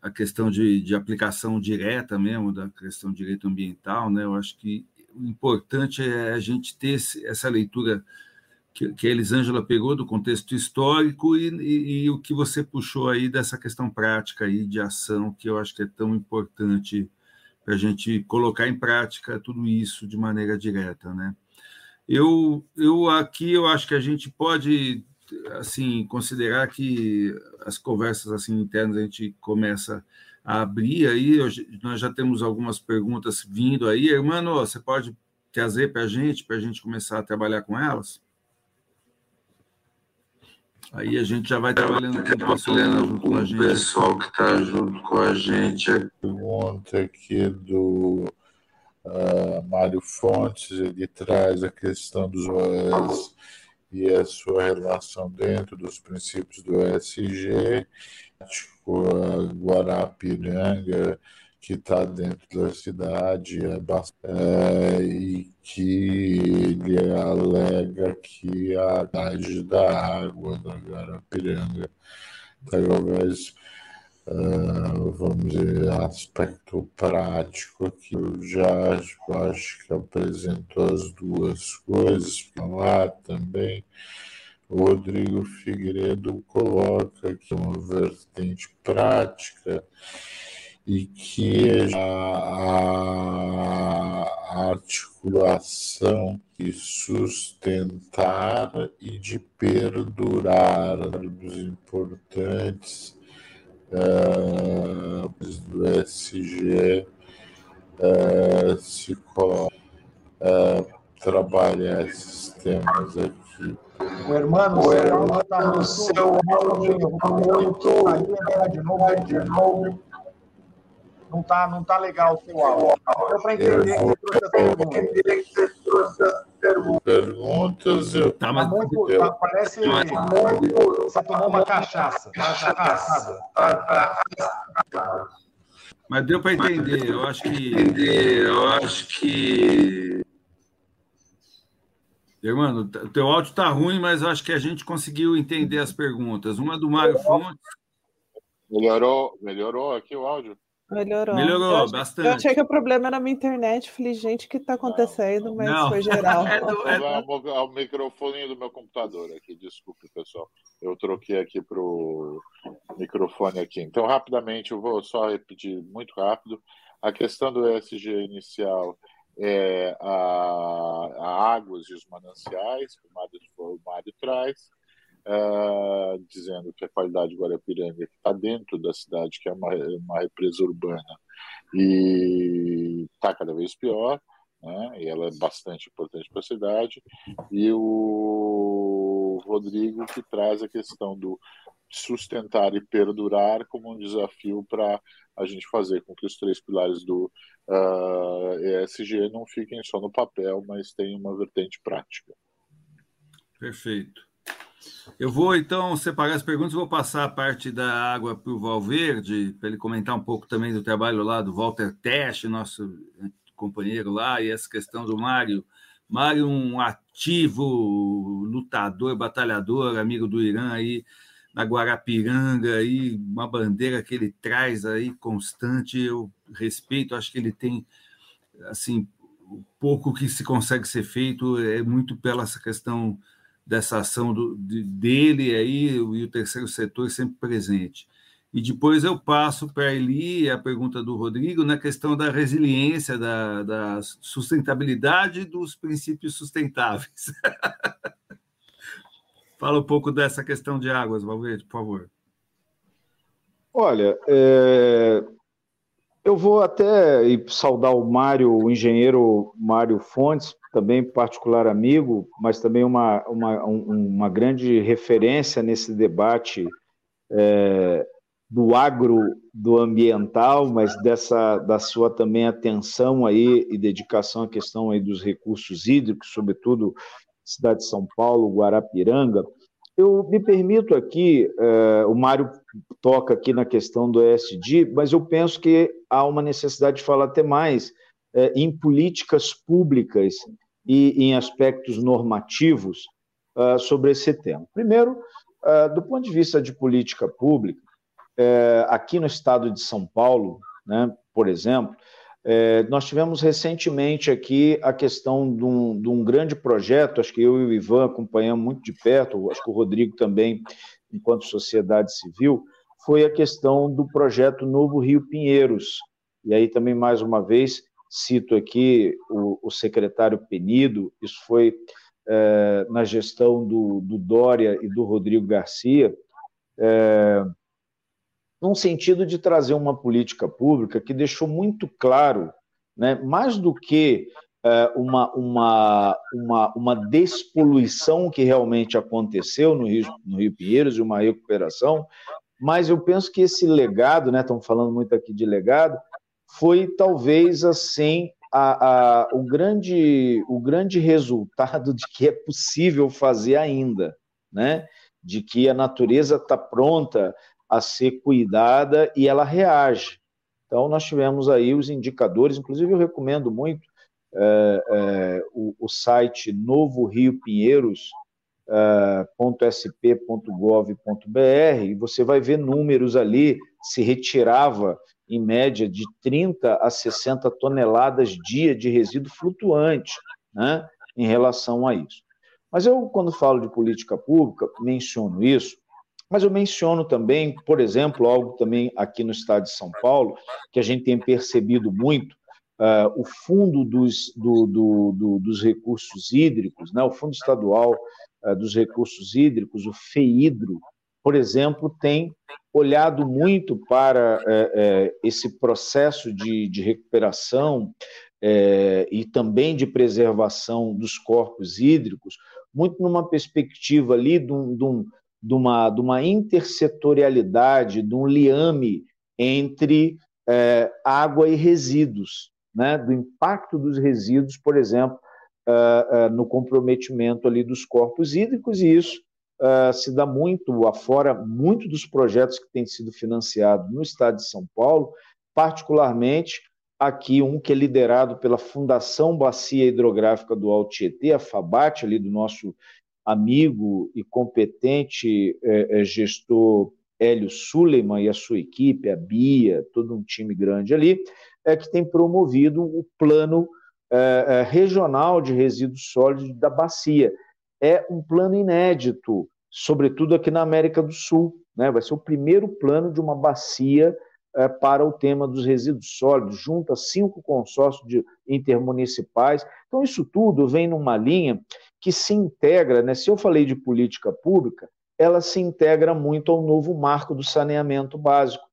a questão de, de, aplicação direta mesmo da questão de direito ambiental, né? Eu acho que o importante é a gente ter essa leitura que, que a Elisângela pegou do contexto histórico e, e, e, o que você puxou aí dessa questão prática aí de ação, que eu acho que é tão importante para a gente colocar em prática tudo isso de maneira direta, né? Eu, eu aqui eu acho que a gente pode assim considerar que as conversas assim internas a gente começa a abrir aí. Nós já temos algumas perguntas vindo aí. Irmão, você pode trazer para a gente, para a gente começar a trabalhar com elas? Aí a gente já vai trabalhando com o pessoal, junto com a gente. pessoal que está junto com a gente. Pergunta aqui do uh, Mário Fontes, ele traz a questão dos OS e a sua relação dentro dos princípios do ESG, a Guarapiranga, que está dentro da cidade é, é, e que ele alega que a idade da água da Guarapiranga talvez uh, vamos dizer aspecto prático que eu já acho que apresentou as duas coisas lá também Rodrigo Figueiredo coloca que uma vertente prática e que a, articulação de sustentar e de perdurar dos importantes uh, do SG uh, se coloca uh, trabalhar esses temas aqui. O irmão, o irmão está no seu áudio muito. De novo, de novo. Não está não tá legal o seu áudio. Deu para entender que você trouxe as perguntas. Perguntas, eu... Tá, mas... Tá muito, tá, parece muito... Você tomou uma cachaça. Cachaça. Mas deu para entender. Eu acho que... Eu acho que... Irmão, o teu áudio está ruim, mas acho que a gente conseguiu entender as perguntas. Uma do Mário Fontes. Melhorou, melhorou aqui o áudio? Melhorou. Melhorou eu bastante. Eu achei que o problema era a minha internet. Falei, gente, o que está acontecendo? Mas não. foi geral. é, do, é, do... é, o microfone do meu computador aqui. Desculpe, pessoal. Eu troquei aqui para o microfone aqui. Então, rapidamente, eu vou só repetir muito rápido. A questão do ESG inicial é a, a águas e os mananciais, que o Mário, o Mário traz. Uh, dizendo que a qualidade de Guarapiranga está dentro da cidade, que é uma, uma represa urbana, e está cada vez pior, né? e ela é bastante importante para a cidade, e o Rodrigo que traz a questão do sustentar e perdurar como um desafio para a gente fazer com que os três pilares do uh, ah, ESG não fiquem só no papel, mas tenham uma vertente prática. Perfeito. Eu vou então separar as perguntas, vou passar a parte da água para o Valverde, para ele comentar um pouco também do trabalho lá do Walter Teste, nosso companheiro lá, e essa questão do Mário. Mário, um ativo lutador, batalhador, amigo do Irã aí na Guarapiranga, aí, uma bandeira que ele traz aí constante, eu respeito, acho que ele tem, assim, pouco que se consegue ser feito é muito pela essa questão dessa ação do, de, dele aí e o terceiro setor sempre presente. E depois eu passo para Eli a pergunta do Rodrigo na questão da resiliência, da, da sustentabilidade dos princípios sustentáveis. Fala um pouco dessa questão de águas, Valverde, por favor. Olha, é, eu vou até saudar o Mário, o engenheiro Mário Fontes, também particular amigo, mas também uma, uma, uma grande referência nesse debate é, do agro, do ambiental, mas dessa da sua também atenção aí e dedicação à questão aí dos recursos hídricos, sobretudo cidade de São Paulo, Guarapiranga. Eu me permito aqui, uh, o Mário toca aqui na questão do ESG, mas eu penso que há uma necessidade de falar até mais uh, em políticas públicas e em aspectos normativos uh, sobre esse tema. Primeiro, do ponto de vista de política pública, aqui no estado de São Paulo, né, por exemplo, é, nós tivemos recentemente aqui a questão de um, de um, grande projeto, acho que eu e o Ivan acompanhamos muito de perto, acho que o Rodrigo também, enquanto sociedade civil, foi a questão do projeto Novo Rio Pinheiros. E aí também, mais uma vez, cito aqui o, o secretário Penido, isso foi é, na gestão do, do, Dória e do Rodrigo Garcia, é, num sentido de trazer uma política pública que deixou muito claro, né, mais do que é, uma, uma, uma, uma despoluição que realmente aconteceu no Rio, no Rio Pinheiros e uma recuperação, mas eu penso que esse legado, né, estamos falando muito aqui de legado, foi talvez assim a, a, o, grande, o grande resultado de que é possível fazer ainda, né? de que a natureza está pronta a ser cuidada e ela reage. Então, nós tivemos aí os indicadores, inclusive eu recomendo muito é, é, o, o, site Novo Rio Pinheiros, é, .sp.gov.br, e você vai ver números ali, se retirava em média de 30 a 60 toneladas dia de resíduo flutuante, né, em relação a isso. Mas eu, quando falo de política pública, menciono isso, mas eu menciono também, por exemplo, algo também aqui no estado de São Paulo, que a gente tem percebido muito, uh, o Fundo dos, do, do, do, dos Recursos Hídricos, né, o Fundo Estadual uh, dos Recursos Hídricos, o FEIDRO, por exemplo, tem olhado muito para é, é, esse processo de, de recuperação é, e também de preservação dos corpos hídricos, muito numa perspectiva ali de, um, de, uma, de uma intersetorialidade, de um liame entre é, água e resíduos, né? do impacto dos resíduos, por exemplo, é, é, no comprometimento ali dos corpos hídricos, e isso uh, se dá muito afora, muito dos projetos que têm sido financiados no estado de São Paulo, particularmente aqui um que é liderado pela Fundação Bacia Hidrográfica do Alto Tietê, a FABAT, ali do nosso amigo e competente é, é, gestor Hélio Suleiman e a sua equipe, a Bia, todo um time grande ali, é que tem promovido o plano é, é regional de resíduos sólidos da bacia, é um plano inédito, sobretudo aqui na América do Sul. Né? Vai ser o primeiro plano de uma bacia é, para o tema dos resíduos sólidos, junto a cinco consórcios de intermunicipais. Então, isso tudo vem numa linha que se integra, né? se eu falei de política pública, ela se integra muito ao novo marco do saneamento básico.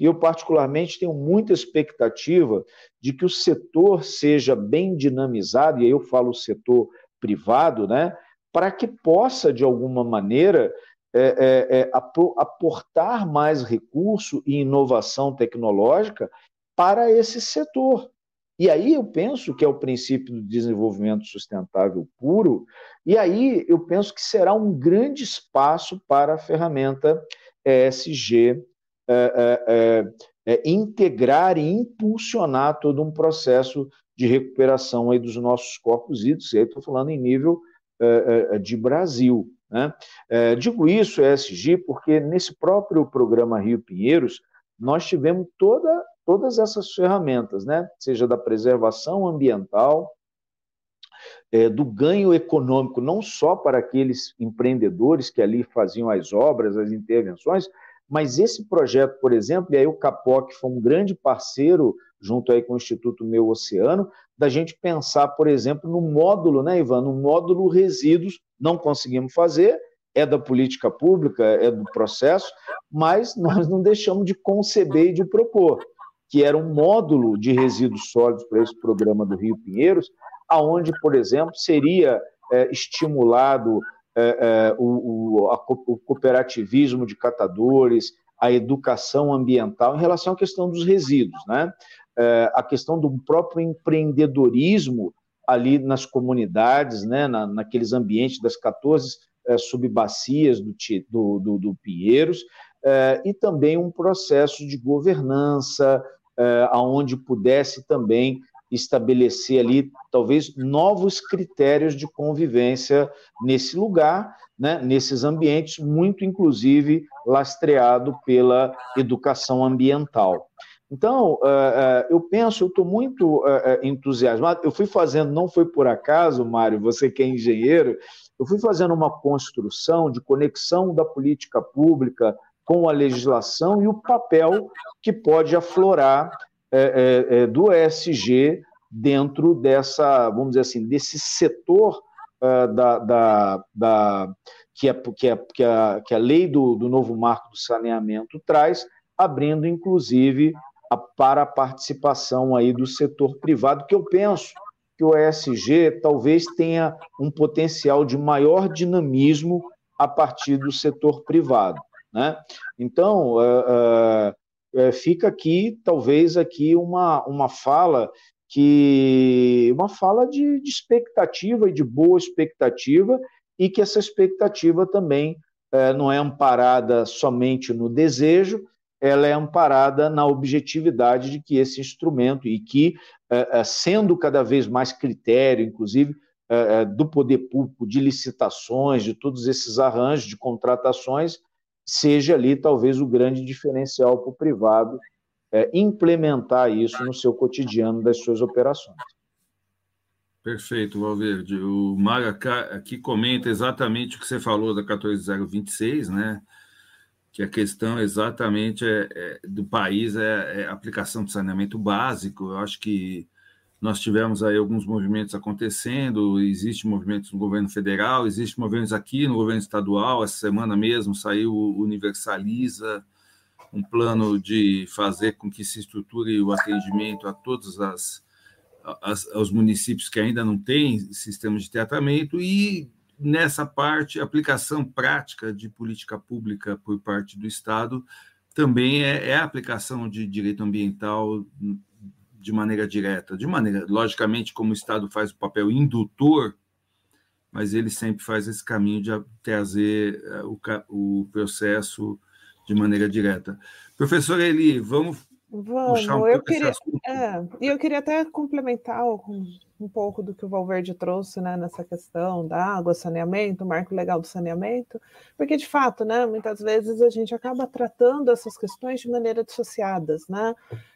E eu, particularmente, tenho muita expectativa de que o setor seja bem dinamizado, e aí eu falo o setor privado, né? para que possa, de alguma maneira, é, é, é, aportar mais recurso e inovação tecnológica para esse setor. E aí eu penso que é o princípio do desenvolvimento sustentável puro, e aí eu penso que será um grande espaço para a ferramenta ESG é, é, é, integrar e impulsionar todo um processo de recuperação aí dos nossos corpos hídricos, e aí estou falando em nível de Brasil. Né? Eh, digo isso, ESG, porque nesse próprio programa Rio Pinheiros, nós tivemos toda, todas essas ferramentas, né? seja da preservação ambiental, é, do ganho econômico, não só para aqueles empreendedores que ali faziam as obras, as intervenções, mas esse projeto, por exemplo, e aí o Capoc foi um grande parceiro junto aí com o Instituto Meu Oceano, da gente pensar, por exemplo, no módulo, né, Ivan, no módulo resíduos, não conseguimos fazer, é da política pública, é do processo, mas nós não deixamos de conceber e de propor, que era um módulo de resíduos sólidos para esse programa do Rio Pinheiros, aonde, por exemplo, seria é, estimulado é, é, o, o, a, o cooperativismo de catadores, a educação ambiental em relação à questão dos resíduos, né? É, a questão do próprio empreendedorismo ali nas comunidades, né? Na, naqueles ambientes das 14 é, subbacias do, do, do, do Pinheiros, é, e também um processo de governança, é, aonde pudesse também estabelecer ali talvez novos critérios de convivência nesse lugar, né, nesses ambientes, muito inclusive lastreado pela educação ambiental. Então, uh, uh, eu penso, eu estou muito uh, entusiasmado. Eu fui fazendo, não foi por acaso, Mário, você que é engenheiro, eu fui fazendo uma construção de conexão da política pública com a legislação e o papel que pode aflorar do ESG dentro dessa, vamos dizer assim, desse setor da, da, da, que, é, que, é, que, a, que a lei do, do novo marco do saneamento traz, abrindo, inclusive, para a participação aí do setor privado, que eu penso que o ESG talvez tenha um potencial de maior dinamismo a partir do setor privado. Né? Então, uh, uh, fica aqui, talvez, aqui uma, uma fala que uma fala de, de, expectativa e de boa expectativa, e que essa expectativa também uh, não é amparada somente no desejo, ela é amparada na objetividade de que esse instrumento, e que, sendo cada vez mais critério, inclusive, do poder público, de licitações, de todos esses arranjos de contratações, seja ali talvez o grande diferencial para o privado implementar isso no seu cotidiano das suas operações. Perfeito, Valverde. O Mário aqui comenta exatamente o que você falou da 14026, né? Que a questão exatamente é, é do país é, é aplicação de saneamento básico. Eu acho que nós tivemos aí alguns movimentos acontecendo, existe movimentos no governo federal, existe movimentos aqui no governo estadual, essa semana mesmo saiu o Universaliza, um plano de fazer com que se estruture o atendimento a todos as, as, os municípios que ainda não têm sistemas de tratamento e nessa parte, aplicação prática de política pública por parte do Estado também é, é a aplicação de direito ambiental de maneira direta, de maneira, logicamente, como o Estado faz o papel indutor, mas ele sempre faz esse caminho de trazer eh, o, o processo de maneira direta. Professor Eli, vamos, vamos puxar um eu queria, é, eu queria até complementar um pouco do que o Valverde trouxe né, nessa questão da água, saneamento, marco legal do saneamento, porque de fato, né, muitas vezes a gente acaba tratando essas questões de maneira dissociadas, né?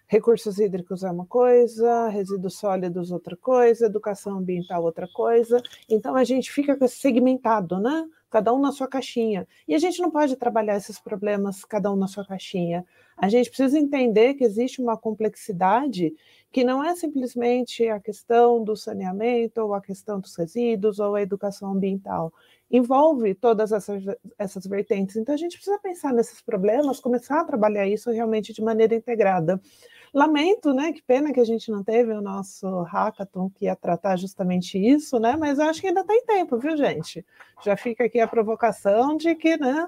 Recursos hídricos é uma coisa, resíduos sólidos outra coisa, educação ambiental outra coisa. Então a gente fica segmentado, né? Cada um na sua caixinha. E a gente não pode trabalhar esses problemas cada um na sua caixinha. A gente precisa entender que existe uma complexidade que não é simplesmente a questão do saneamento, ou a questão dos resíduos, ou a educação ambiental. Envolve todas essas, essas vertentes. Então, a gente precisa pensar nesses problemas, começar a trabalhar isso realmente de maneira integrada. Lamento, né? Que pena que a gente não teve o nosso hackathon que ia tratar justamente isso, né? Mas acho que ainda tem tempo, viu, gente? Já fica aqui a provocação de que, né?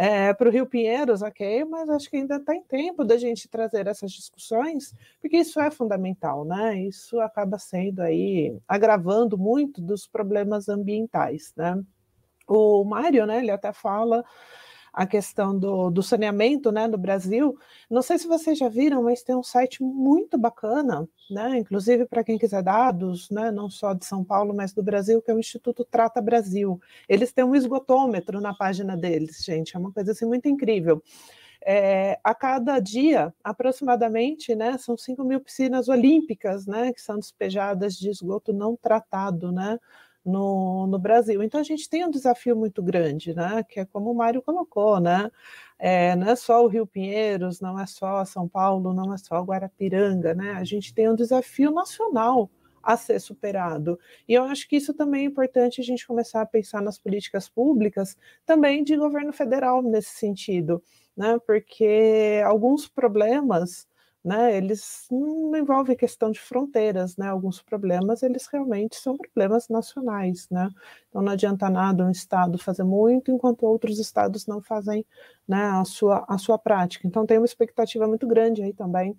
É, para o Rio Pinheiros, ok, mas acho que ainda tem tempo da gente trazer essas discussões, porque isso é fundamental, né? Isso acaba sendo aí agravando muito dos problemas ambientais, né? O Mário, né? Ele até fala a questão do, do saneamento né, no Brasil. Não sei se vocês já viram, mas tem um site muito bacana, né, inclusive para quem quiser dados, né, não só de São Paulo, mas do Brasil, que é o Instituto Trata Brasil. Eles têm um esgotômetro na página deles, gente, é uma coisa assim muito incrível. É, a cada dia, aproximadamente, né, são 5 mil piscinas olímpicas, né, que são despejadas de esgoto não tratado, né, no, no Brasil. Então a gente tem um desafio muito grande, né? Que é como o Mário colocou, né? É, não é só o Rio Pinheiros, não é só São Paulo, não é só Guarapiranga, né? A gente tem um desafio nacional a ser superado. E eu acho que isso também é importante a gente começar a pensar nas políticas públicas também de governo federal nesse sentido, né? Porque alguns problemas né, eles não envolvem questão de fronteiras, né, alguns problemas, eles realmente são problemas nacionais, né, então não adianta nada um estado fazer muito, enquanto outros estados não fazem, né, a sua, a sua prática, então tem uma expectativa muito grande aí também,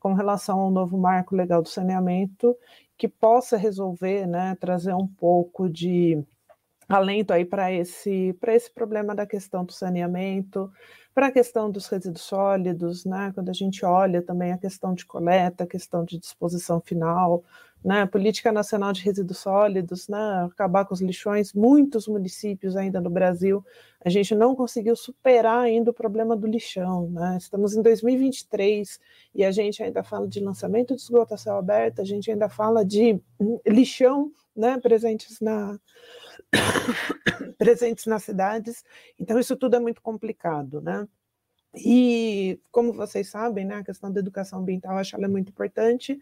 com relação ao novo marco legal do saneamento, que possa resolver, né, trazer um pouco de alento aí para esse, esse problema da questão do saneamento, para a questão dos resíduos sólidos, né, quando a gente olha também a questão de coleta, a questão de disposição final, né, política nacional de resíduos sólidos, né, acabar com os lixões, muitos municípios ainda no Brasil, a gente não conseguiu superar ainda o problema do lixão, né, estamos em 2023 e a gente ainda fala de lançamento de esgoto a céu aberto, a gente ainda fala de hum, lixão, né, presentes na presentes nas cidades, então isso tudo é muito complicado, né? E, como vocês sabem, né, a questão da educação ambiental, eu acho ela muito importante,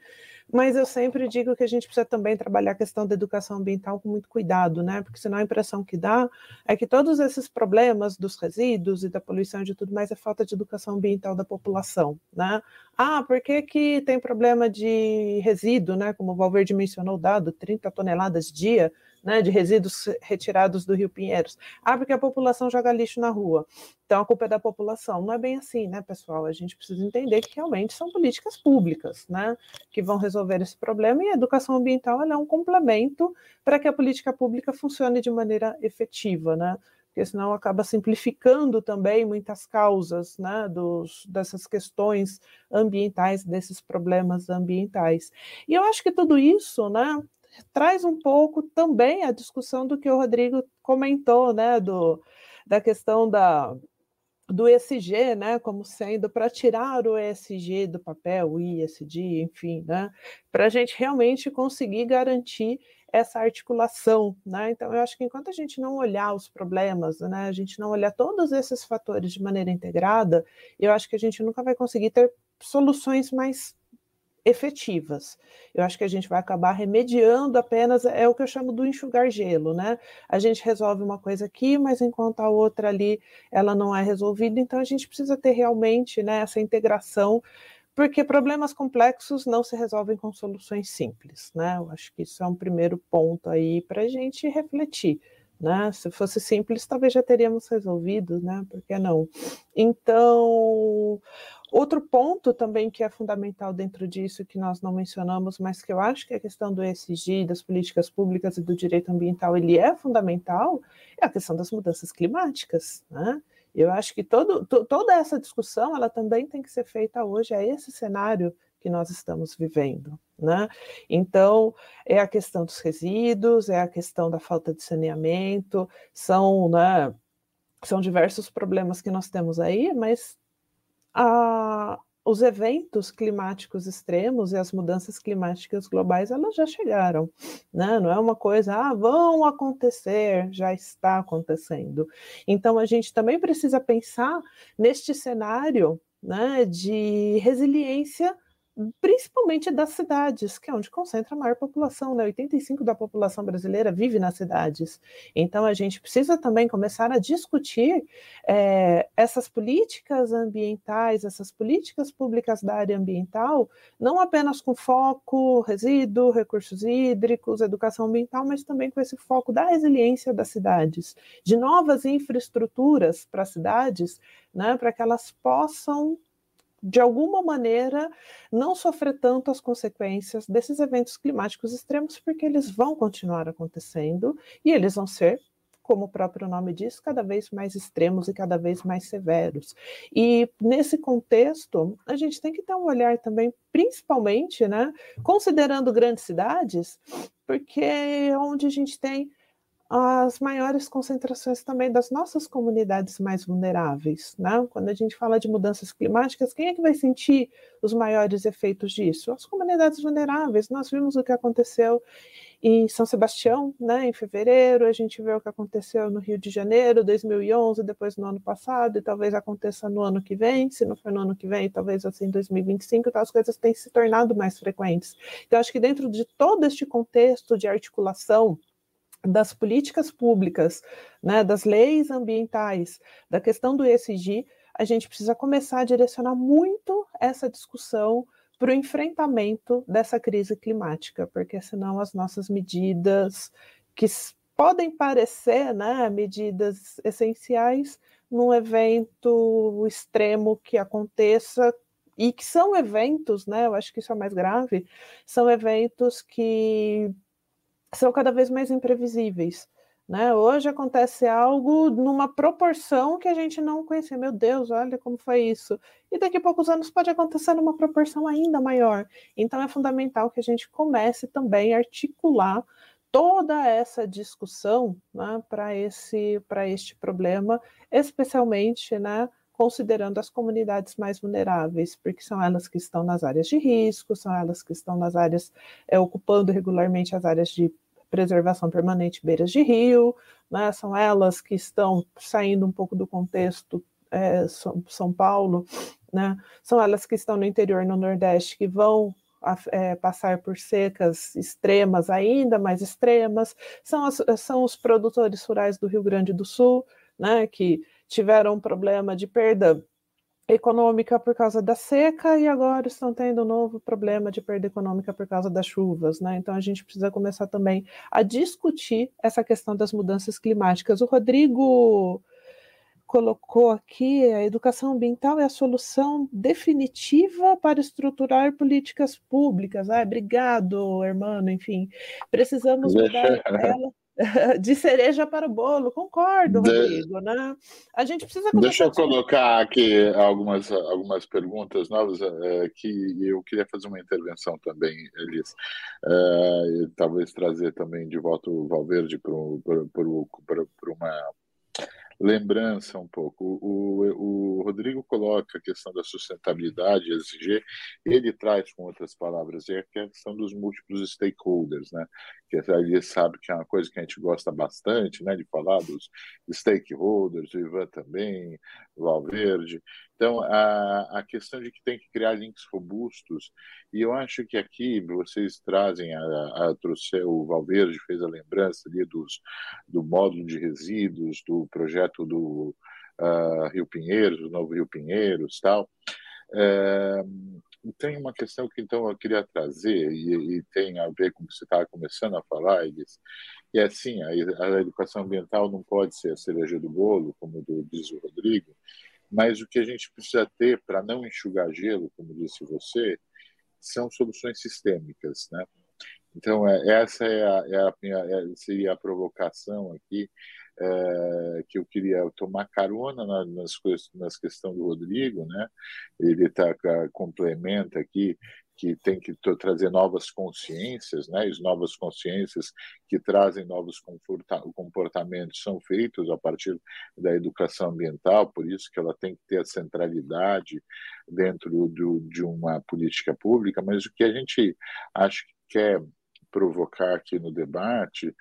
mas eu sempre digo que a gente precisa também trabalhar a questão da educação ambiental com muito cuidado, né, porque senão a impressão que dá é que todos esses problemas dos resíduos e da poluição e de tudo mais é falta de educação ambiental da população, né. Ah, por que, que tem problema de resíduo, né, como o Valverde mencionou dado, 30 toneladas dia, né, de resíduos retirados do Rio Pinheiros. Ah, porque a população joga lixo na rua. Então a culpa é da população. Não é bem assim, né, pessoal? A gente precisa entender que realmente são políticas públicas, né, que vão resolver esse problema e a educação ambiental é um complemento para que a política pública funcione de maneira efetiva, né? porque senão acaba simplificando também muitas causas né, dos, dessas questões ambientais, desses problemas ambientais. E eu acho que tudo isso né, traz um pouco também a discussão do que o Rodrigo comentou, né, do, da questão da, do ESG, né, como sendo para tirar o ESG do papel, o ISD, enfim, né, para a gente realmente conseguir garantir essa articulação, né? Então eu acho que enquanto a gente não olhar os problemas, né, a gente não olhar todos esses fatores de maneira integrada, eu acho que a gente nunca vai conseguir ter soluções mais efetivas. Eu acho que a gente vai acabar remediando apenas, é o que eu chamo do enxugar gelo, né? A gente resolve uma coisa aqui, mas enquanto a outra ali ela não é resolvida, então a gente precisa ter realmente né, essa integração, porque problemas complexos não se resolvem com soluções simples, né? Eu acho que isso é um primeiro ponto aí para a gente refletir. Né? Se fosse simples, talvez já teríamos resolvido, né? Por que não? Então, Outro ponto também que é fundamental dentro disso, que nós não mencionamos, mas que eu acho que é a questão do ESG, das políticas públicas e do direito ambiental, ele é fundamental, é a questão das mudanças climáticas. Né? Eu acho que todo, toda essa discussão ela também tem que ser feita hoje a esse cenário que nós estamos vivendo. Né? Então, é a questão dos resíduos, é a questão da falta de saneamento, são, né, são diversos problemas que nós temos aí, mas a, os eventos climáticos extremos e as mudanças climáticas globais elas já chegaram, né? Não é uma coisa, ah, vão acontecer, já está acontecendo. Então a gente também precisa pensar neste cenário, né, de resiliência principalmente das cidades, que é onde concentra a maior população, né? 85% da população brasileira vive nas cidades. Então, a gente precisa também começar a discutir é, essas políticas ambientais, essas políticas públicas da área ambiental, não apenas com foco resíduo, recursos hídricos, educação ambiental, mas também com esse foco da resiliência das cidades, de novas infraestruturas para as cidades, né, para que elas possam de alguma maneira, não sofrer tanto as consequências desses eventos climáticos extremos, porque eles vão continuar acontecendo e eles vão ser como o próprio nome diz, cada vez mais extremos e cada vez mais severos. E nesse contexto, a gente tem que ter um olhar também, principalmente, né, considerando grandes cidades, porque é onde a gente tem as maiores concentrações também das nossas comunidades mais vulneráveis. Né? Quando a gente fala de mudanças climáticas, quem é que vai sentir os maiores efeitos disso? As comunidades vulneráveis. Nós vimos o que aconteceu em São Sebastião, né, em fevereiro, a gente vê o que aconteceu no Rio de Janeiro, 2011, depois no ano passado, e talvez aconteça no ano que vem, se não for no ano que vem, talvez assim em 2025, então as coisas têm se tornado mais frequentes. Então, acho que dentro de todo este contexto de articulação das políticas públicas, né, das leis ambientais, da questão do ESG, a gente precisa começar a direcionar muito essa discussão para o enfrentamento dessa crise climática, porque senão as nossas medidas que podem parecer né, medidas essenciais num evento extremo que aconteça e que são eventos, né? Eu acho que isso é mais grave, são eventos que são cada vez mais imprevisíveis. Né? Hoje acontece algo numa proporção que a gente não conhecia. Meu Deus, olha como foi isso. E daqui a poucos anos pode acontecer numa proporção ainda maior. Então é fundamental que a gente comece também a articular toda essa discussão né, para esse para este problema, especialmente né, considerando as comunidades mais vulneráveis, porque são elas que estão nas áreas de risco, são elas que estão nas áreas é, ocupando regularmente as áreas de preservação permanente beiras de rio, né, são elas que estão saindo um pouco do contexto é, São Paulo, né? São elas que estão no interior, no Nordeste, que vão é, passar por secas extremas, ainda mais extremas, são, as, são os produtores rurais do Rio Grande do Sul, né, que tiveram um problema de perda econômica por causa da seca e agora estão tendo um novo problema de perda econômica por causa das chuvas, né? Então a gente precisa começar também a discutir essa questão das mudanças climáticas. O Rodrigo colocou aqui, a educação ambiental é a solução definitiva para estruturar políticas públicas. Ah, obrigado, irmão, enfim. Precisamos mudar ela de cereja para o bolo, concordo, de... Rodrigo, né? A gente precisa Deixa eu colocar aqui algumas, algumas perguntas novas é, que eu queria fazer uma intervenção também, Elis. É, talvez trazer também de volta o Valverde para uma lembrança um pouco. O, o, Rodrigo coloca a questão da sustentabilidade, ESG, ele traz, com outras palavras, é a questão dos múltiplos stakeholders, né? Que ele sabe que é uma coisa que a gente gosta bastante, né? De falar dos stakeholders, o Ivan também, o Valverde. Então, a, a questão de que tem que criar links robustos, e eu acho que aqui vocês trazem, a, a, o Valverde fez a lembrança ali dos, do módulo de resíduos, do projeto do uh, Rio Pinheiros, do novo Rio Pinheiros tal. É, tem uma questão que então eu queria trazer, e, e tem a ver com o que você estava começando a falar, Elis, e é assim, a, a educação ambiental não pode ser a cereja do bolo, como diz o Rodrigo, mas o que a gente precisa ter para não enxugar gelo, como disse você, são soluções sistêmicas, né? Então é, essa é a, é a minha, é, seria a provocação aqui é, que eu queria tomar carona na, nas, nas questões do Rodrigo, né? Ele tá complementa aqui que tem que trazer novas consciências, né? As novas consciências que trazem novos comportamentos são feitos a partir da educação ambiental, por isso que ela tem que ter a centralidade dentro do, de uma política pública. Mas o que a gente acho que quer provocar aqui no debate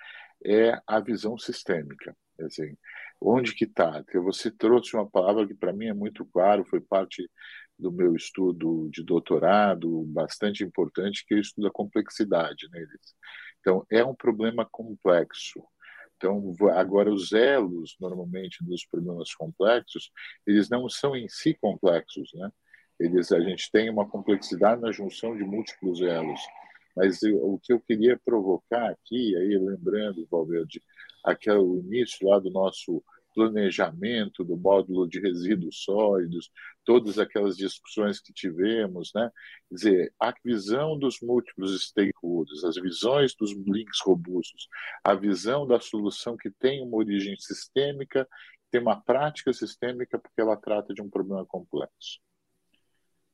é a visão sistêmica. Assim, onde que está? Você trouxe uma palavra que para mim é muito claro, foi parte do meu estudo de doutorado, bastante importante, que é o estudo da complexidade neles. Então, é um problema complexo. Então, agora, os elos, normalmente, dos problemas complexos, eles não são em si complexos, né? Eles, a gente tem uma complexidade na junção de múltiplos elos. Mas eu, o que eu queria provocar aqui, aí lembrando, Valverde, aquele início lá do nosso planejamento do módulo de resíduos sólidos, todas aquelas discussões que tivemos, né? Quer dizer, a visão dos múltiplos stakeholders, as visões dos links robustos, a visão da solução que tem uma origem sistêmica, tem uma prática sistêmica porque ela trata de um problema complexo.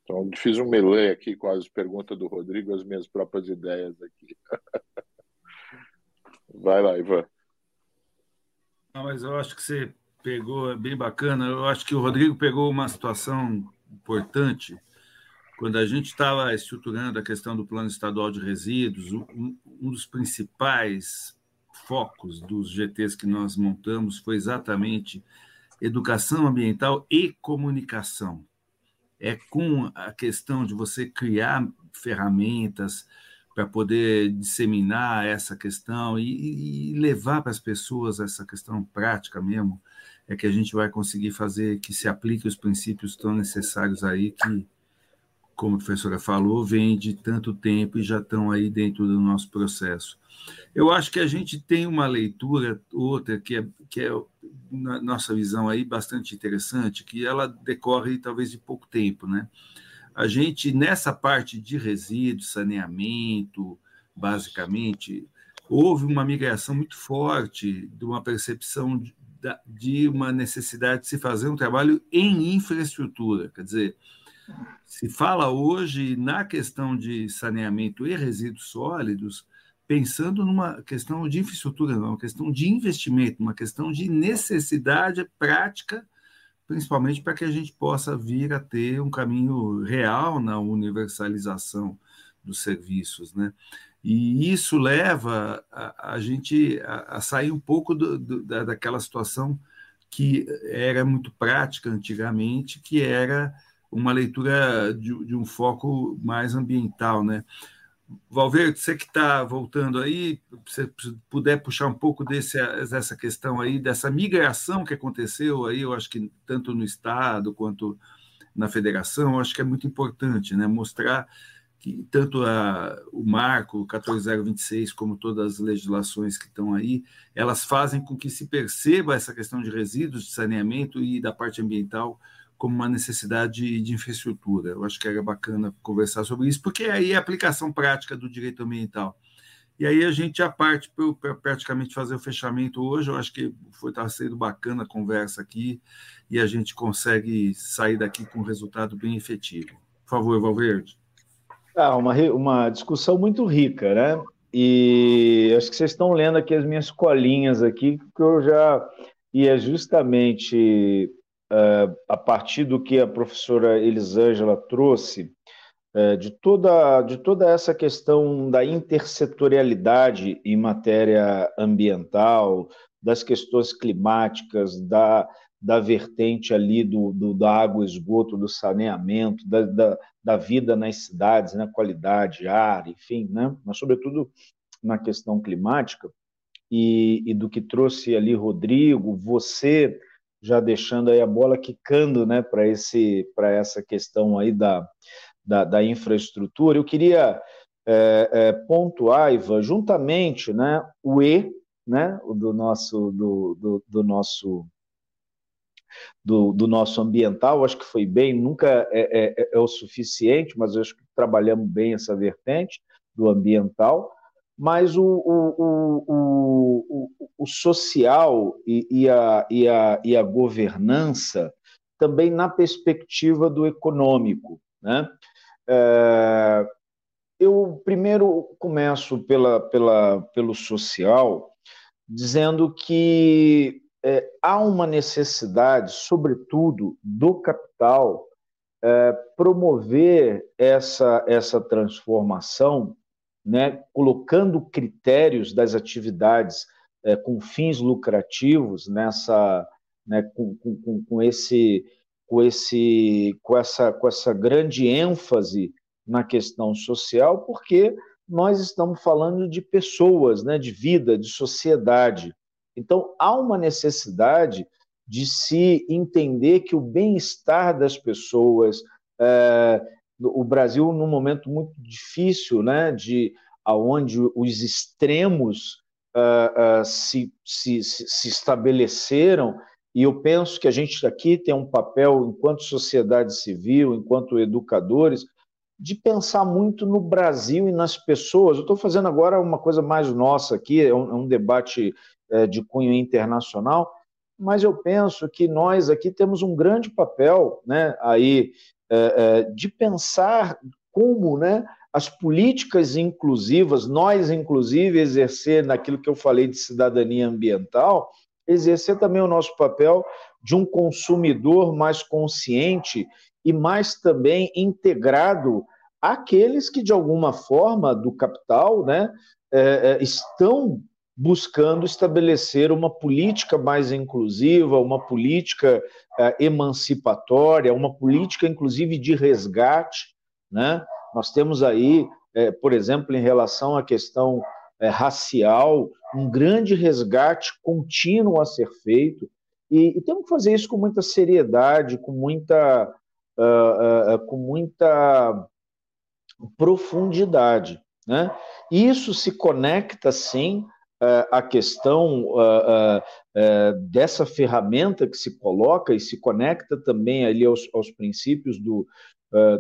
Então, fiz um melee aqui com as perguntas do Rodrigo, as minhas próprias ideias aqui. Vai lá, Ivan. Mas eu acho que você pegou, é bem bacana. Eu acho que o Rodrigo pegou uma situação importante quando a gente estava estruturando a questão do plano estadual de resíduos. Um, um dos principais focos dos GTs que nós montamos foi exatamente educação ambiental e comunicação. É com a questão de você criar ferramentas, para poder disseminar essa questão e, e levar para as pessoas essa questão prática mesmo, é que a gente vai conseguir fazer que se aplique os princípios tão necessários aí que, como a professora falou, vem de tanto tempo e já estão aí dentro do nosso processo. Eu acho que a gente tem uma leitura outra que é, que é na nossa visão aí bastante interessante, que ela decorre talvez de pouco tempo, né? A gente, nessa parte de resíduos, saneamento, basicamente, houve uma migração muito forte de uma percepção de, uma necessidade de se fazer um trabalho em infraestrutura. Quer dizer, se fala hoje na questão de saneamento e resíduos sólidos, pensando numa questão de infraestrutura, não, uma questão de investimento, uma questão de necessidade prática principalmente para que a gente possa vir a ter um caminho real na universalização dos serviços, né? E isso leva a, a gente a, a, sair um pouco do, do, da, daquela situação que era muito prática antigamente, que era uma leitura de, de um foco mais ambiental, né? Valverde, você que está voltando aí, se puder puxar um pouco desse, dessa questão aí, dessa migração que aconteceu aí, eu acho que tanto no Estado quanto na federação, acho que é muito importante, né? Mostrar que tanto a, o marco 14026 como todas as legislações que estão aí, elas fazem com que se perceba essa questão de resíduos, de saneamento e da parte ambiental como uma necessidade de infraestrutura. Eu acho que era bacana conversar sobre isso, porque aí é a aplicação prática do direito ambiental. E aí a gente já parte para praticamente fazer o fechamento hoje. Eu acho que foi tá sendo bacana a conversa aqui e a gente consegue sair daqui com um resultado bem efetivo. Por favor, Valverde. Ah, uma, uma discussão muito rica, né? E acho que vocês estão lendo aqui as minhas colinhas aqui, que eu já ia justamente a partir do que a professora Elisângela trouxe, uh, de, toda, de toda essa questão da intersetorialidade em matéria ambiental, das questões climáticas, da, da vertente ali do, do, da água, esgoto, do saneamento, da, da, da vida nas cidades, né? qualidade, ar, enfim, né? mas sobretudo na questão climática, e, e do que trouxe ali Rodrigo, você já deixando aí a bola quicando né, para essa questão aí da, da, da infraestrutura, eu queria é, é, pontuar, Ivan, juntamente né, o E né, do nosso, do, do, do nosso do, do, nosso ambiental, acho que foi bem, nunca é, é, é, o suficiente, mas acho que trabalhamos bem essa vertente do ambiental, mas o, o, o, o social e, e, a, e, a, e a governança também na perspectiva do econômico. Né? É, eu primeiro começo pela, pela, pelo social, dizendo que é, há uma necessidade, sobretudo, do capital é, promover essa, essa transformação né, colocando critérios das atividades é, com fins lucrativos nessa, né, com, com, com, esse, com, esse, com, essa, com essa grande ênfase na questão social, porque nós estamos falando de pessoas, né, de vida, de sociedade. Então, há uma necessidade de se entender que o bem-estar das pessoas, é, o Brasil num momento muito difícil, né, de aonde os extremos uh, uh, se, se, se estabeleceram e eu penso que a gente aqui tem um papel, enquanto sociedade civil, enquanto educadores, de pensar muito no Brasil e nas pessoas. Eu estou fazendo agora uma coisa mais nossa aqui, é um, é um debate é, de cunho internacional, mas eu penso que nós aqui temos um grande papel né, aí de pensar como né, as políticas inclusivas, nós, inclusive, exercer naquilo que eu falei de cidadania ambiental, exercer também o nosso papel de um consumidor mais consciente e mais também integrado àqueles que, de alguma forma, do capital, né, é, é estão buscando estabelecer uma política mais inclusiva, uma política uh, emancipatória, uma política, inclusive, de resgate. Né? Nós temos aí, eh, por exemplo, em relação à questão eh, racial, um grande resgate contínuo a ser feito, e, e, temos que fazer isso com muita seriedade, com muita, uh, uh, com muita profundidade. Né? Isso se conecta, sim, a questão dessa ferramenta que se coloca e se conecta também ali aos, aos princípios do,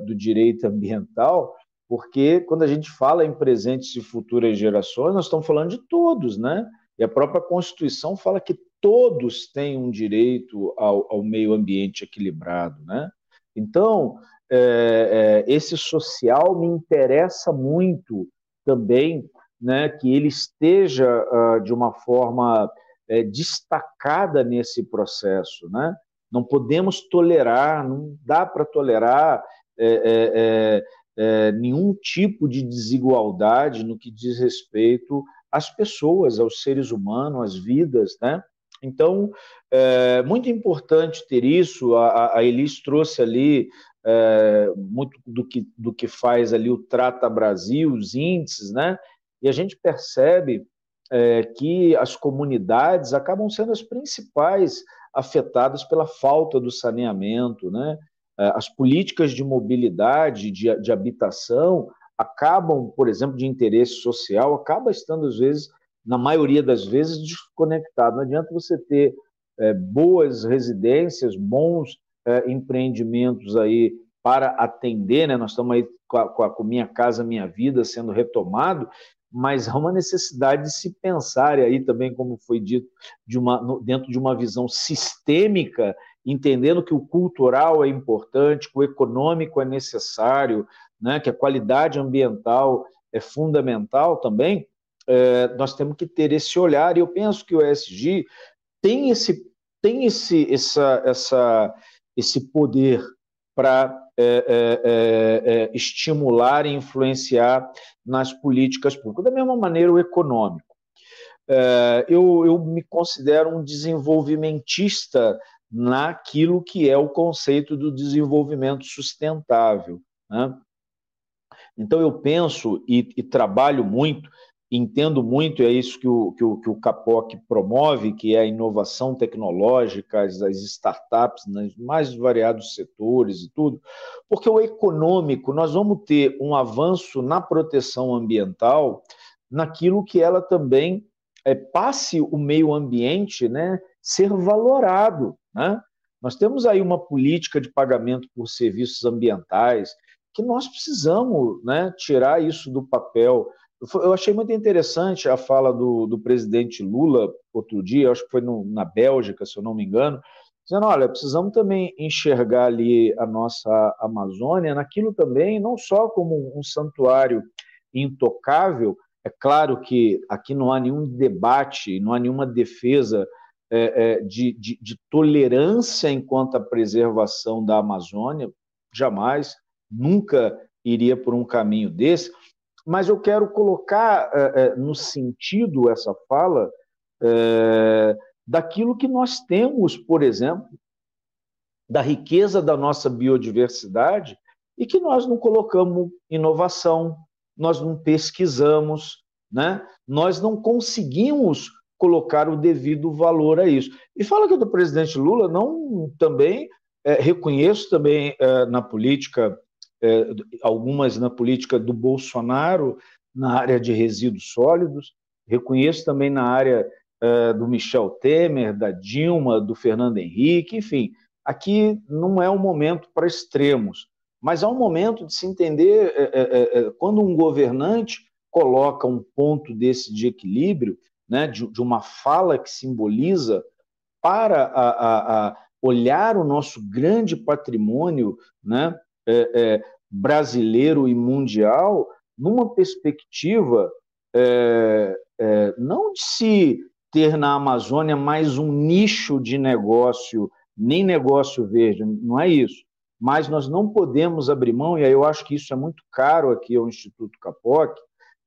do direito ambiental, porque quando a gente fala em presentes e futuras gerações, nós estamos falando de todos, né? E a própria Constituição fala que todos têm um direito ao, ao meio ambiente equilibrado, né? Então, é, é, esse social me interessa muito também né, que ele esteja uh, de uma forma é, destacada nesse processo. Né? Não podemos tolerar, não dá para tolerar é, é, é, é, nenhum tipo de desigualdade no que diz respeito às pessoas, aos seres humanos, às vidas, né? Então, é muito importante ter isso. A, a Elis trouxe ali é, muito do que, do que faz ali o Trata Brasil, os índices, né? E a gente percebe é, que as comunidades acabam sendo as principais afetadas pela falta do saneamento, né? É, as políticas de mobilidade, de, de habitação, acabam, por exemplo, de interesse social, acaba estando, às vezes, na maioria das vezes, desconectado. Não adianta você ter é, boas residências, bons é, empreendimentos aí para atender, né? Nós estamos aí com a, com a Minha Casa Minha Vida sendo retomado, mas há uma necessidade de se pensar, e aí também, como foi dito, de uma, dentro de uma visão sistêmica, entendendo que o cultural é importante, que o econômico é necessário, né, que a qualidade ambiental é fundamental também, é, nós temos que ter esse olhar, e eu penso que o ESG tem esse, tem esse, essa, essa, esse poder para é, é, é, é, estimular e influenciar nas políticas públicas. Da mesma maneira, o econômico. É, eu, eu me considero um desenvolvimentista naquilo que é o conceito do desenvolvimento sustentável. Né? Então, eu penso e, e trabalho muito entendo muito, é isso que o, que o, que o CAPOC promove, que é a inovação tecnológica, as, as startups nos mais variados setores e tudo, porque o econômico, nós vamos ter um avanço na proteção ambiental, naquilo que ela também é, passe o meio ambiente né, ser valorado. Né? Nós temos aí uma política de pagamento por serviços ambientais que nós precisamos né, tirar isso do papel eu achei muito interessante a fala do, do presidente Lula outro dia, acho que foi no, na Bélgica, se eu não me engano, dizendo: olha, precisamos também enxergar ali a nossa Amazônia naquilo também, não só como um santuário intocável. É claro que aqui não há nenhum debate, não há nenhuma defesa é, é, de, de, de tolerância enquanto a preservação da Amazônia, jamais, nunca iria por um caminho desse mas eu quero colocar é, no sentido essa fala é, daquilo que nós temos, por exemplo, da riqueza da nossa biodiversidade e que nós não colocamos inovação, nós não pesquisamos, né? nós não conseguimos colocar o devido valor a isso. E fala que do presidente Lula, não também é, reconheço também na política é, algumas na política do Bolsonaro, na área de resíduos sólidos, reconheço também na área é, do Michel Temer, da Dilma, do Fernando Henrique, enfim, aqui não é um momento para extremos, mas há um momento de se entender é, quando um governante coloca um ponto desse de equilíbrio, né, de, de uma fala que simboliza para a, a, a olhar o nosso grande patrimônio, né, é, é, brasileiro e mundial numa perspectiva é, é, não de se ter na Amazônia mais um nicho de negócio, nem negócio verde, não é isso. Mas nós não podemos abrir mão, e aí eu acho que isso é muito caro aqui ao Instituto Capoc,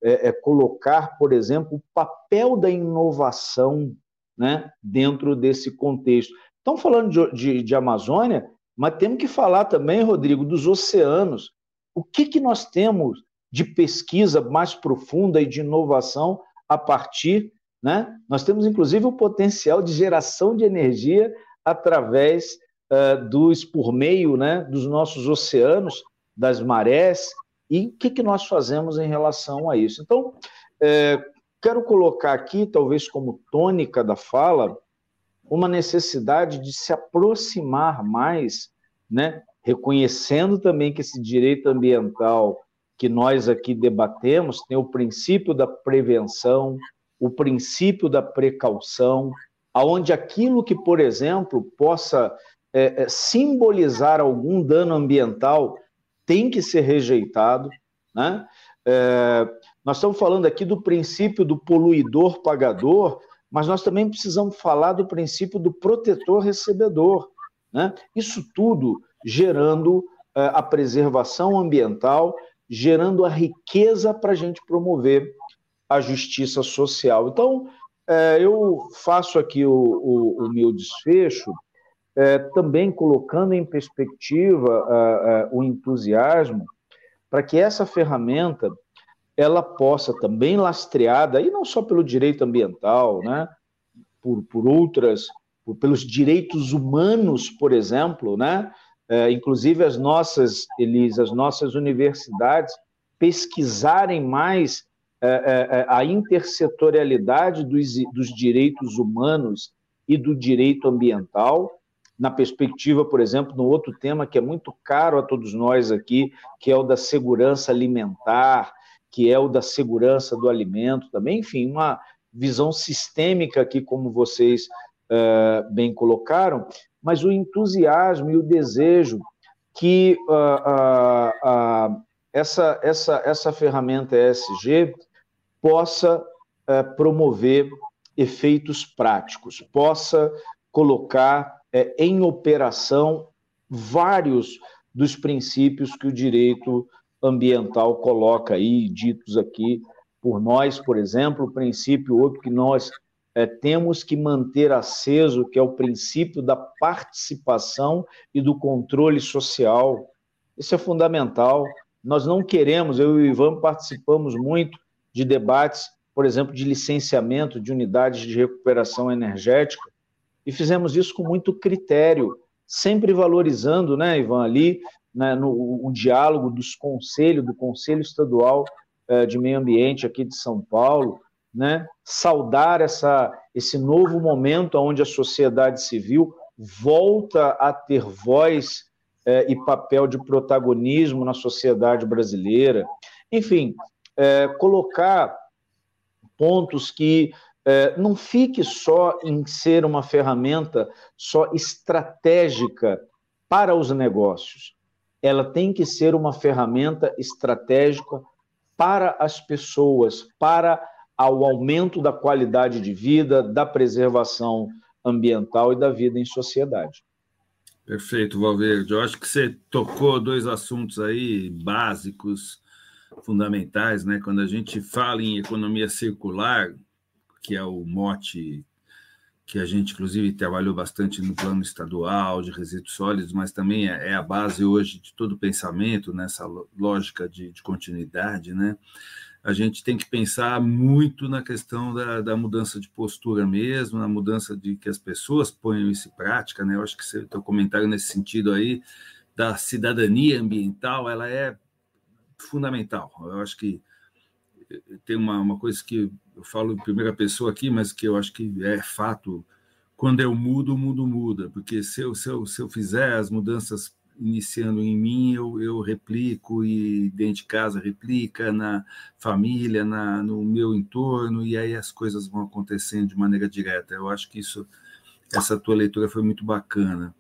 é, é colocar, por exemplo, o papel da inovação né, dentro desse contexto. Estão falando de, de, de Amazônia, mas temos que falar também, Rodrigo, dos oceanos. O que, que nós temos de pesquisa mais profunda e de inovação a partir, né? Nós temos inclusive o potencial de geração de energia através uh, dos por meio, né, dos nossos oceanos, das marés. E o que, que nós fazemos em relação a isso? Então, é, quero colocar aqui, talvez como tônica da fala, uma necessidade de se aproximar mais, né, reconhecendo também que esse direito ambiental que nós aqui debatemos tem o princípio da prevenção, o princípio da precaução, aonde aquilo que, por exemplo, possa é, é, simbolizar algum dano ambiental tem que ser rejeitado, né? É, nós estamos falando aqui do princípio do poluidor pagador, mas nós também precisamos falar do princípio do protetor recebedor. Né? Isso tudo gerando uh, a preservação ambiental, gerando a riqueza para a gente promover a justiça social. Então, é, eu faço aqui o, o, o meu desfecho, é, também colocando em perspectiva o entusiasmo para que essa ferramenta ela possa também lastreada, e não só pelo direito ambiental, né, por, por outras, por, pelos direitos humanos, por exemplo, né, é, inclusive as nossas, Elis, as nossas universidades pesquisarem mais é, é, é, a intersetorialidade dos, dos direitos humanos e do direito ambiental, na perspectiva, por exemplo, no outro tema que é muito caro a todos nós aqui, que é o da segurança alimentar, que é o da segurança do alimento também, enfim, uma visão sistêmica aqui, como vocês uh, bem colocaram, mas o entusiasmo e o desejo que uh, uh, essa, essa, essa ferramenta ESG possa é, promover efeitos práticos, possa colocar é, em operação vários dos princípios que o direito ambiental coloca aí, ditos aqui por nós, por exemplo, o princípio outro que nós é, temos que manter aceso, que é o princípio da participação e do controle social. Isso é fundamental. Nós não queremos, eu e o Ivan participamos muito de debates, por exemplo, de licenciamento de unidades de recuperação energética, e fizemos isso com muito critério, sempre valorizando, né, Ivan, ali, né, no o diálogo dos conselhos, do Conselho Estadual eh, de Meio Ambiente aqui de São Paulo, né, saudar essa, esse novo momento onde a sociedade civil volta a ter voz eh, e papel de protagonismo na sociedade brasileira. Enfim, é, colocar pontos que não fique só em ser uma ferramenta só estratégica para os negócios. Ela tem que ser uma ferramenta estratégica para as pessoas, para o aumento da qualidade de vida, da preservação ambiental e da vida em sociedade. Perfeito, Valverde. Eu acho que você tocou dois assuntos aí básicos fundamentais, né? Quando a gente fala em economia circular, que é o mote que a gente, inclusive, trabalhou bastante no plano estadual de resíduos sólidos, mas também é, é a base hoje de todo o pensamento nessa lógica de, de continuidade, né? A gente tem que pensar muito na questão da, da, mudança de postura mesmo, na mudança de que as pessoas ponham isso em prática, né? Eu acho que seu comentário nesse sentido aí da cidadania ambiental, ela é fundamental. Eu acho que tem uma, uma coisa que eu falo em primeira pessoa aqui, mas que eu acho que é fato. Quando eu mudo, o mundo muda, porque se eu, se eu, se eu fizer as mudanças iniciando em mim, eu, eu replico e dentro de casa replica, na família, na, no meu entorno, e aí as coisas vão acontecendo de maneira direta. Eu acho que isso, essa tua leitura foi muito bacana.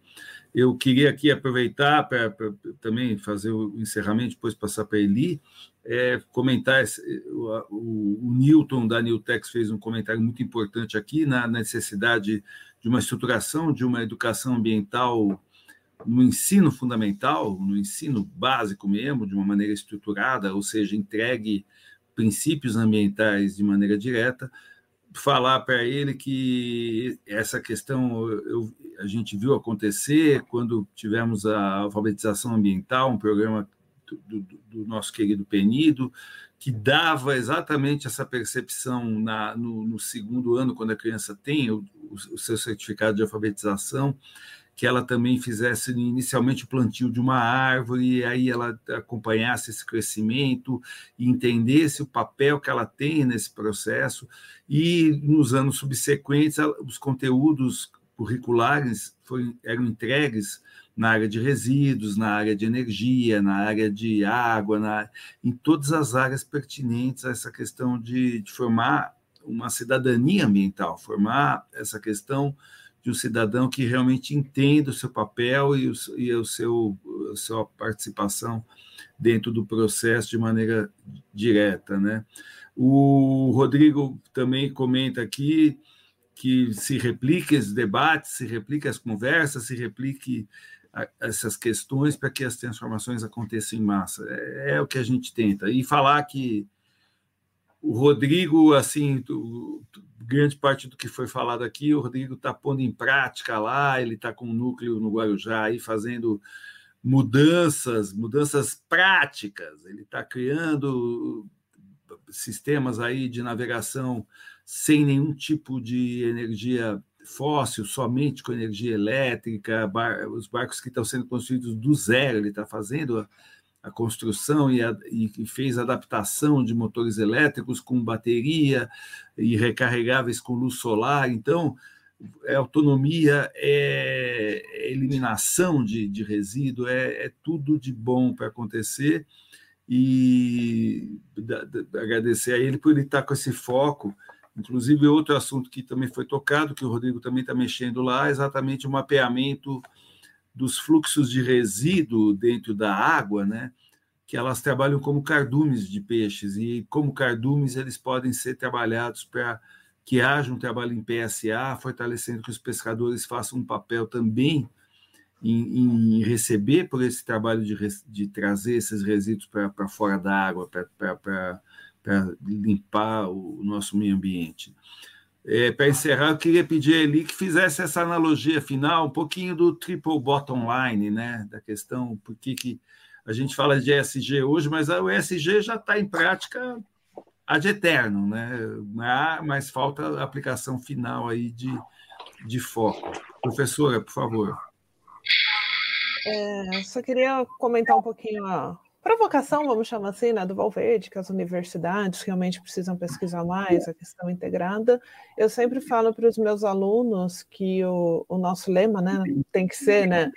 Eu queria aqui aproveitar para também fazer o encerramento, depois passar para Eli, é, comentar, esse, o, o, o, Newton da Newtex fez um comentário muito importante aqui na necessidade de uma estruturação de uma educação ambiental no ensino fundamental, no ensino básico mesmo, de uma maneira estruturada, ou seja, entregue princípios ambientais de maneira direta, falar para ele que essa questão eu, a gente viu acontecer quando tivemos a alfabetização ambiental, um programa do, do, do nosso querido Penido, que dava exatamente essa percepção na, no, no, segundo ano, quando a criança tem o, o seu certificado de alfabetização, que ela também fizesse inicialmente o plantio de uma árvore, e aí ela acompanhasse esse crescimento entendesse o papel que ela tem nesse processo, e nos anos subsequentes os conteúdos curriculares foram, eram entregues na área de resíduos, na área de energia, na área de água, na, em todas as áreas pertinentes a essa questão de, de formar uma cidadania ambiental, formar essa questão de um cidadão que realmente entenda o seu papel e, o, e o seu, a sua participação dentro do processo de maneira direta. Né? O Rodrigo também comenta aqui que se replique esses debates, se replique as conversas, se replique essas questões para que as transformações aconteçam em massa. É, é, o que a gente tenta. E falar que o Rodrigo, assim, grande parte do que foi falado aqui, o Rodrigo está pondo em prática lá, ele está com um núcleo no Guarujá aí fazendo mudanças, mudanças práticas, ele está criando sistemas aí de navegação sem nenhum tipo de energia fóssil, somente com energia elétrica, bar, os barcos que estão sendo construídos do zero, ele está fazendo a, construção e, a, e, fez adaptação de motores elétricos com bateria e recarregáveis com luz solar. Então, é autonomia, é, é eliminação de, de resíduo, é, é tudo de bom para acontecer. E da, da, agradecer a ele por ele estar com esse foco Inclusive, outro assunto que também foi tocado, que o Rodrigo também está mexendo lá, é exatamente o mapeamento dos fluxos de resíduo dentro da água, né? que elas trabalham como cardumes de peixes, e como cardumes eles podem ser trabalhados para que haja um trabalho em PSA, fortalecendo que os pescadores façam um papel também em, em receber por esse trabalho de, de trazer esses resíduos para fora da água, para limpar o nosso meio ambiente. É, para encerrar, eu queria pedir a Eli que fizesse essa analogia final, um pouquinho do triple bottom line, né? da questão, por que a gente fala de ESG hoje, mas o ESG já está em prática ad eterno, né? mas falta a aplicação final aí de, de foco. Professora, por favor. É, só queria comentar um pouquinho a, provocação, vamos chamar assim, né, do Valverde, que as universidades realmente precisam pesquisar mais a questão integrada. Eu sempre falo para os meus alunos que o, o nosso lema né, tem que ser né,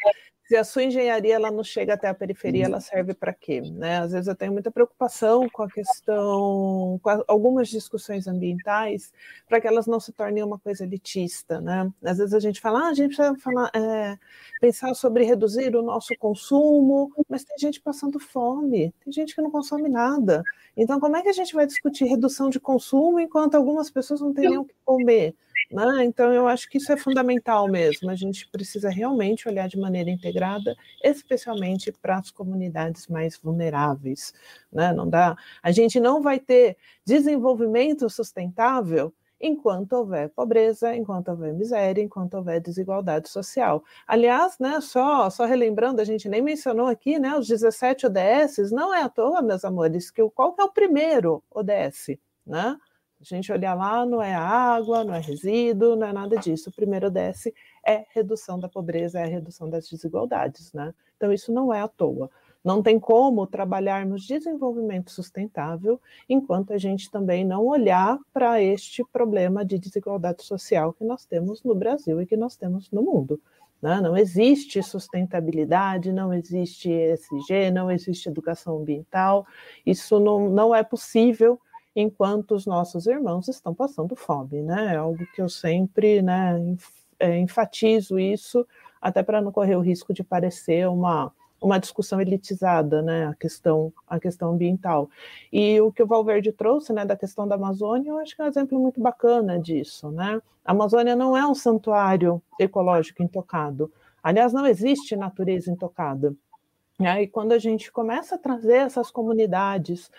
se a sua engenharia ela não chega até a periferia, ela serve para quê? Né? Às vezes eu tenho muita preocupação com a questão, com algumas discussões ambientais, para que elas não se tornem uma coisa elitista. Né? Às vezes a gente fala, ah, a gente precisa falar, é, pensar sobre reduzir o nosso consumo, mas tem gente passando fome, tem gente que não consome nada. Então, como é que a gente vai discutir redução de consumo enquanto algumas pessoas não têm nem o que comer? Né? Então, eu acho que isso é fundamental mesmo. A gente precisa realmente olhar de maneira integrada, especialmente para as comunidades mais vulneráveis. Né? Não dá. A gente não vai ter desenvolvimento sustentável enquanto houver pobreza, enquanto houver miséria, enquanto houver desigualdade social. Aliás, né, só, só relembrando, a gente nem mencionou aqui, né, os 17 ODS, não é à toa, meus amores, que o, qual que é o primeiro ODS, né? A gente olhar lá, não é água, não é resíduo, não é nada disso. O primeiro ODS é redução da pobreza, é redução das desigualdades, né? Então, isso não é à toa. Não tem como trabalharmos desenvolvimento sustentável enquanto a gente também não olhar para este problema de desigualdade social que nós temos no Brasil e que nós temos no mundo. Né? Não existe sustentabilidade, não existe ESG, não existe educação ambiental, isso não, não é possível enquanto os nossos irmãos estão passando fome, né? É algo que eu sempre, né, é, enfatizo isso, até para não correr o risco de parecer uma uma discussão elitizada, né, a questão, a questão ambiental. E o que o Valverde trouxe, né, da questão da Amazônia, eu acho que é um exemplo muito bacana disso, né? A Amazônia não é um santuário ecológico intocado. Aliás, não existe natureza intocada. E quando a gente começa a trazer essas comunidades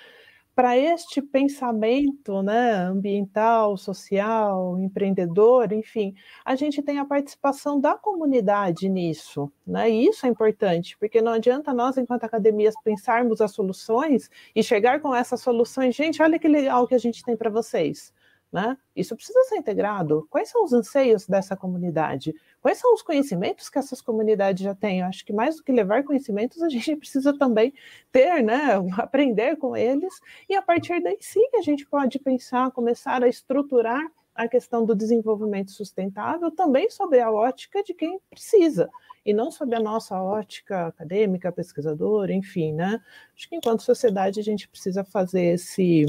para este pensamento né, ambiental, social, empreendedor, enfim, a gente tem a participação da comunidade nisso, né? E isso é importante, porque não adianta nós, enquanto academias, pensarmos as soluções e chegar com essas soluções, gente, olha que legal que a gente tem para vocês. Né? Isso precisa ser integrado. Quais são os anseios dessa comunidade? Quais são os conhecimentos que essas comunidades já têm? Eu acho que mais do que levar conhecimentos, a gente precisa também ter, né? aprender com eles, e a partir daí sim a gente pode pensar, começar a estruturar a questão do desenvolvimento sustentável também sob a ótica de quem precisa, e não sob a nossa ótica acadêmica, pesquisadora, enfim, né? Acho que enquanto sociedade a gente precisa fazer esse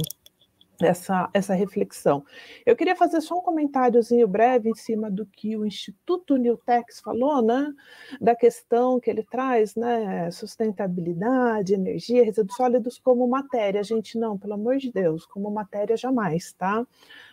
essa, essa reflexão. Eu queria fazer só um comentáriozinho breve em cima do que o Instituto Newtex falou, né, da questão que ele traz, né, sustentabilidade, energia, resíduos sólidos como matéria. A gente não, pelo amor de Deus, como matéria jamais, tá?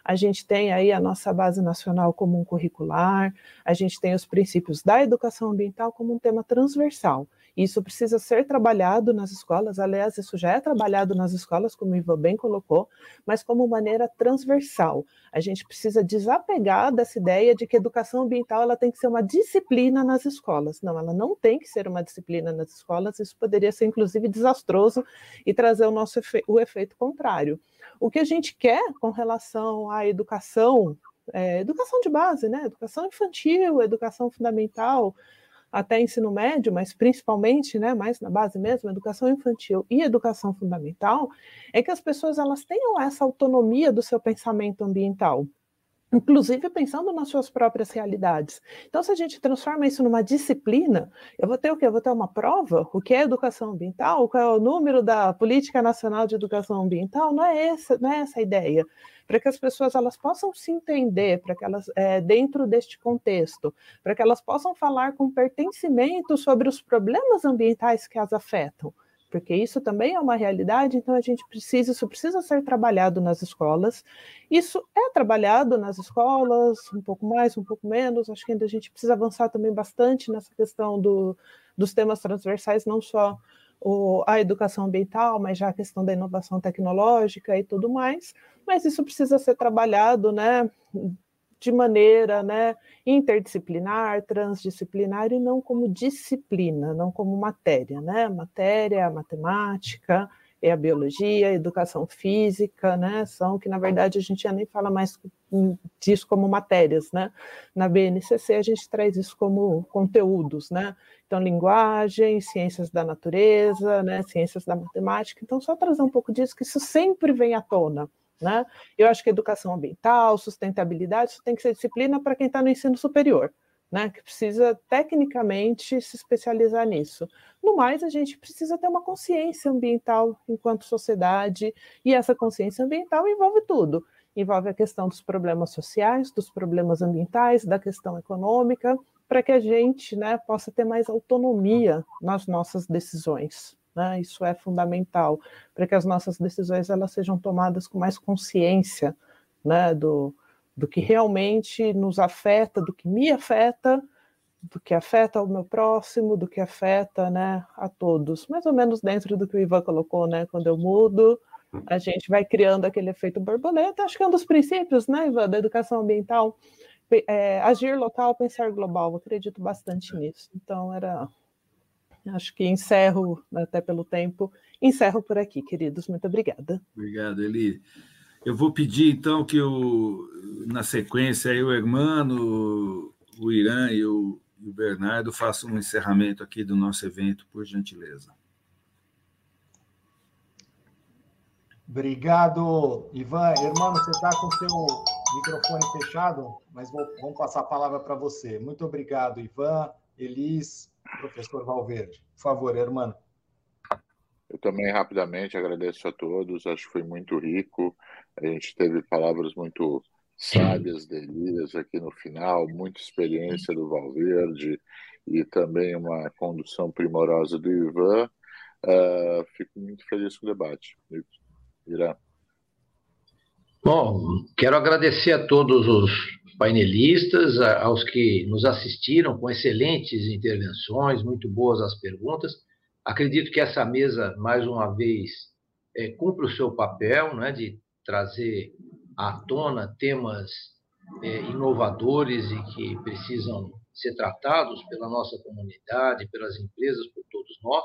A gente tem aí a nossa base nacional comum curricular, a gente tem os princípios da educação ambiental como um tema transversal. Isso precisa ser trabalhado nas escolas, aliás, isso já é trabalhado nas escolas, como o Ivan bem colocou, mas como maneira transversal. A gente precisa desapegar dessa ideia de que educação ambiental ela tem que ser uma disciplina nas escolas. Não, ela não tem que ser uma disciplina nas escolas, isso poderia ser, inclusive, desastroso e trazer o nosso efe o efeito contrário. O que a gente quer com relação à educação, é, educação de base, né? Educação infantil, educação fundamental, até ensino médio, mas principalmente, né, mais na base mesmo, educação infantil e educação fundamental, é que as pessoas elas tenham essa autonomia do seu pensamento ambiental inclusive pensando nas suas próprias realidades. Então, se a gente transforma isso numa disciplina, eu vou ter o quê? Eu vou ter uma prova? O que é educação ambiental? Qual é o número da Política Nacional de Educação Ambiental? Não é essa, não é essa a ideia. Para que as pessoas elas possam se entender, para que elas, é, dentro deste contexto, para que elas possam falar com pertencimento sobre os problemas ambientais que as afetam porque isso também é uma realidade, então a gente precisa, isso precisa ser trabalhado nas escolas. Isso é trabalhado nas escolas, um pouco mais, um pouco menos, acho que ainda a gente precisa avançar também bastante nessa questão do, dos temas transversais, não só o, a educação ambiental, mas já a questão da inovação tecnológica e tudo mais, mas isso precisa ser trabalhado, né, de maneira né, interdisciplinar, transdisciplinar e não como disciplina, não como matéria. Né? Matéria, a matemática, é a biologia, a educação física, né? São que, na verdade, a gente já nem fala mais disso como matérias, né? Na BNCC a gente traz isso como conteúdos, né? Então, linguagem, ciências da natureza, né? Ciências da matemática. Então, só trazer um pouco disso, que isso sempre vem à tona, né? Eu acho que educação ambiental, sustentabilidade, isso tem que ser disciplina para quem está no ensino superior, né? que precisa tecnicamente se especializar nisso. No mais, a gente precisa ter uma consciência ambiental enquanto sociedade, e essa consciência ambiental envolve tudo. Envolve a questão dos problemas sociais, dos problemas ambientais, da questão econômica, para que a gente né, possa ter mais autonomia nas nossas decisões. Né? Isso é fundamental para que as nossas decisões elas sejam tomadas com mais consciência né? do, do que realmente nos afeta, do que me afeta, do que afeta o meu próximo, do que afeta né, a todos. Mais ou menos dentro do que o Ivan colocou, né? Quando eu mudo, a gente vai criando aquele efeito borboleta. Acho que é um dos princípios, né, Ivan, da educação ambiental. É, agir local, pensar global. Eu acredito bastante nisso. Então, era Acho que encerro, até pelo tempo, encerro por aqui, queridos. Muito obrigada. Obrigado, Eli. Eu vou pedir, então, que o, na sequência aí, o Hermano, o Irã e o, e o Bernardo façam um encerramento aqui do nosso evento, por gentileza. Obrigado, Ivan. Irmão, você está com o seu microfone fechado, mas vou, vamos passar a palavra para você. Muito obrigado, Ivan, Elis, professor Valverde. Por favor, irmão. Eu também rapidamente agradeço a todos, acho que foi muito rico. A gente teve palavras muito sábias, delírias aqui no final, muita experiência do Valverde e também uma condução primorosa do Ivan. Uh, fico muito feliz com o debate. Irã. Bom, quero agradecer a todos os painelistas, aos que nos assistiram com excelentes intervenções, muito boas as perguntas. Acredito que essa mesa, mais uma vez, é, cumpre o seu papel né, de trazer à tona temas é, inovadores e que precisam ser tratados pela nossa comunidade, pelas empresas, por todos nós.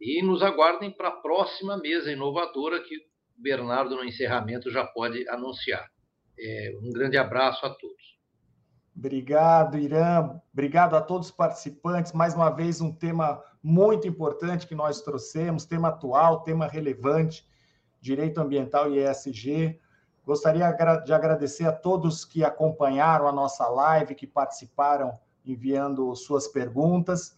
E nos aguardem para a próxima mesa inovadora que o Bernardo, no encerramento, já pode anunciar. É, um grande abraço a todos. Obrigado, Irã. Obrigado a todos os participantes. Mais uma vez, um tema muito importante que nós trouxemos, tema atual, tema relevante, direito ambiental e ESG. Gostaria de agradecer a todos que acompanharam a nossa live, que participaram enviando suas perguntas.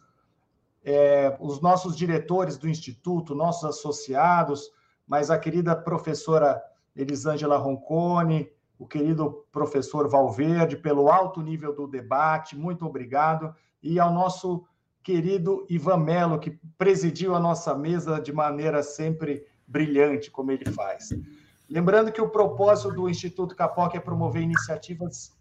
É, os nossos diretores do Instituto, nossos associados, mas a querida professora Elisângela Roncone, o querido professor Valverde, pelo alto nível do debate, muito obrigado. E ao nosso querido Ivan Melo, que presidiu a nossa mesa de maneira sempre brilhante, como ele faz. Lembrando que o propósito do Instituto Capoc é promover iniciativas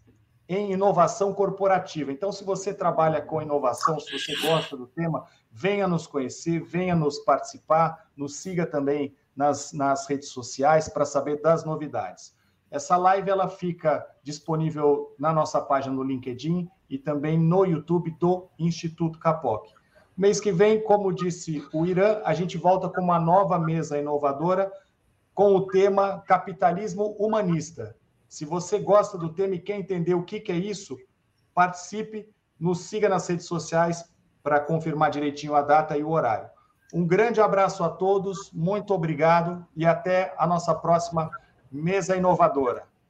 em inovação corporativa. Então, se você trabalha com inovação, se você gosta do tema, venha nos conhecer, venha nos participar, nos siga também nas, nas redes sociais para saber das novidades. Essa live ela fica disponível na nossa página no LinkedIn e também no YouTube do Instituto Capoc. Mês que vem, como disse o Irã, a gente volta com uma nova mesa inovadora com o tema Capitalismo Humanista. Se você gosta do tema e quer entender o que, que é isso, participe, nos siga nas redes sociais para confirmar direitinho a data e o horário. Um grande abraço a todos, muito obrigado e até a nossa próxima mesa inovadora.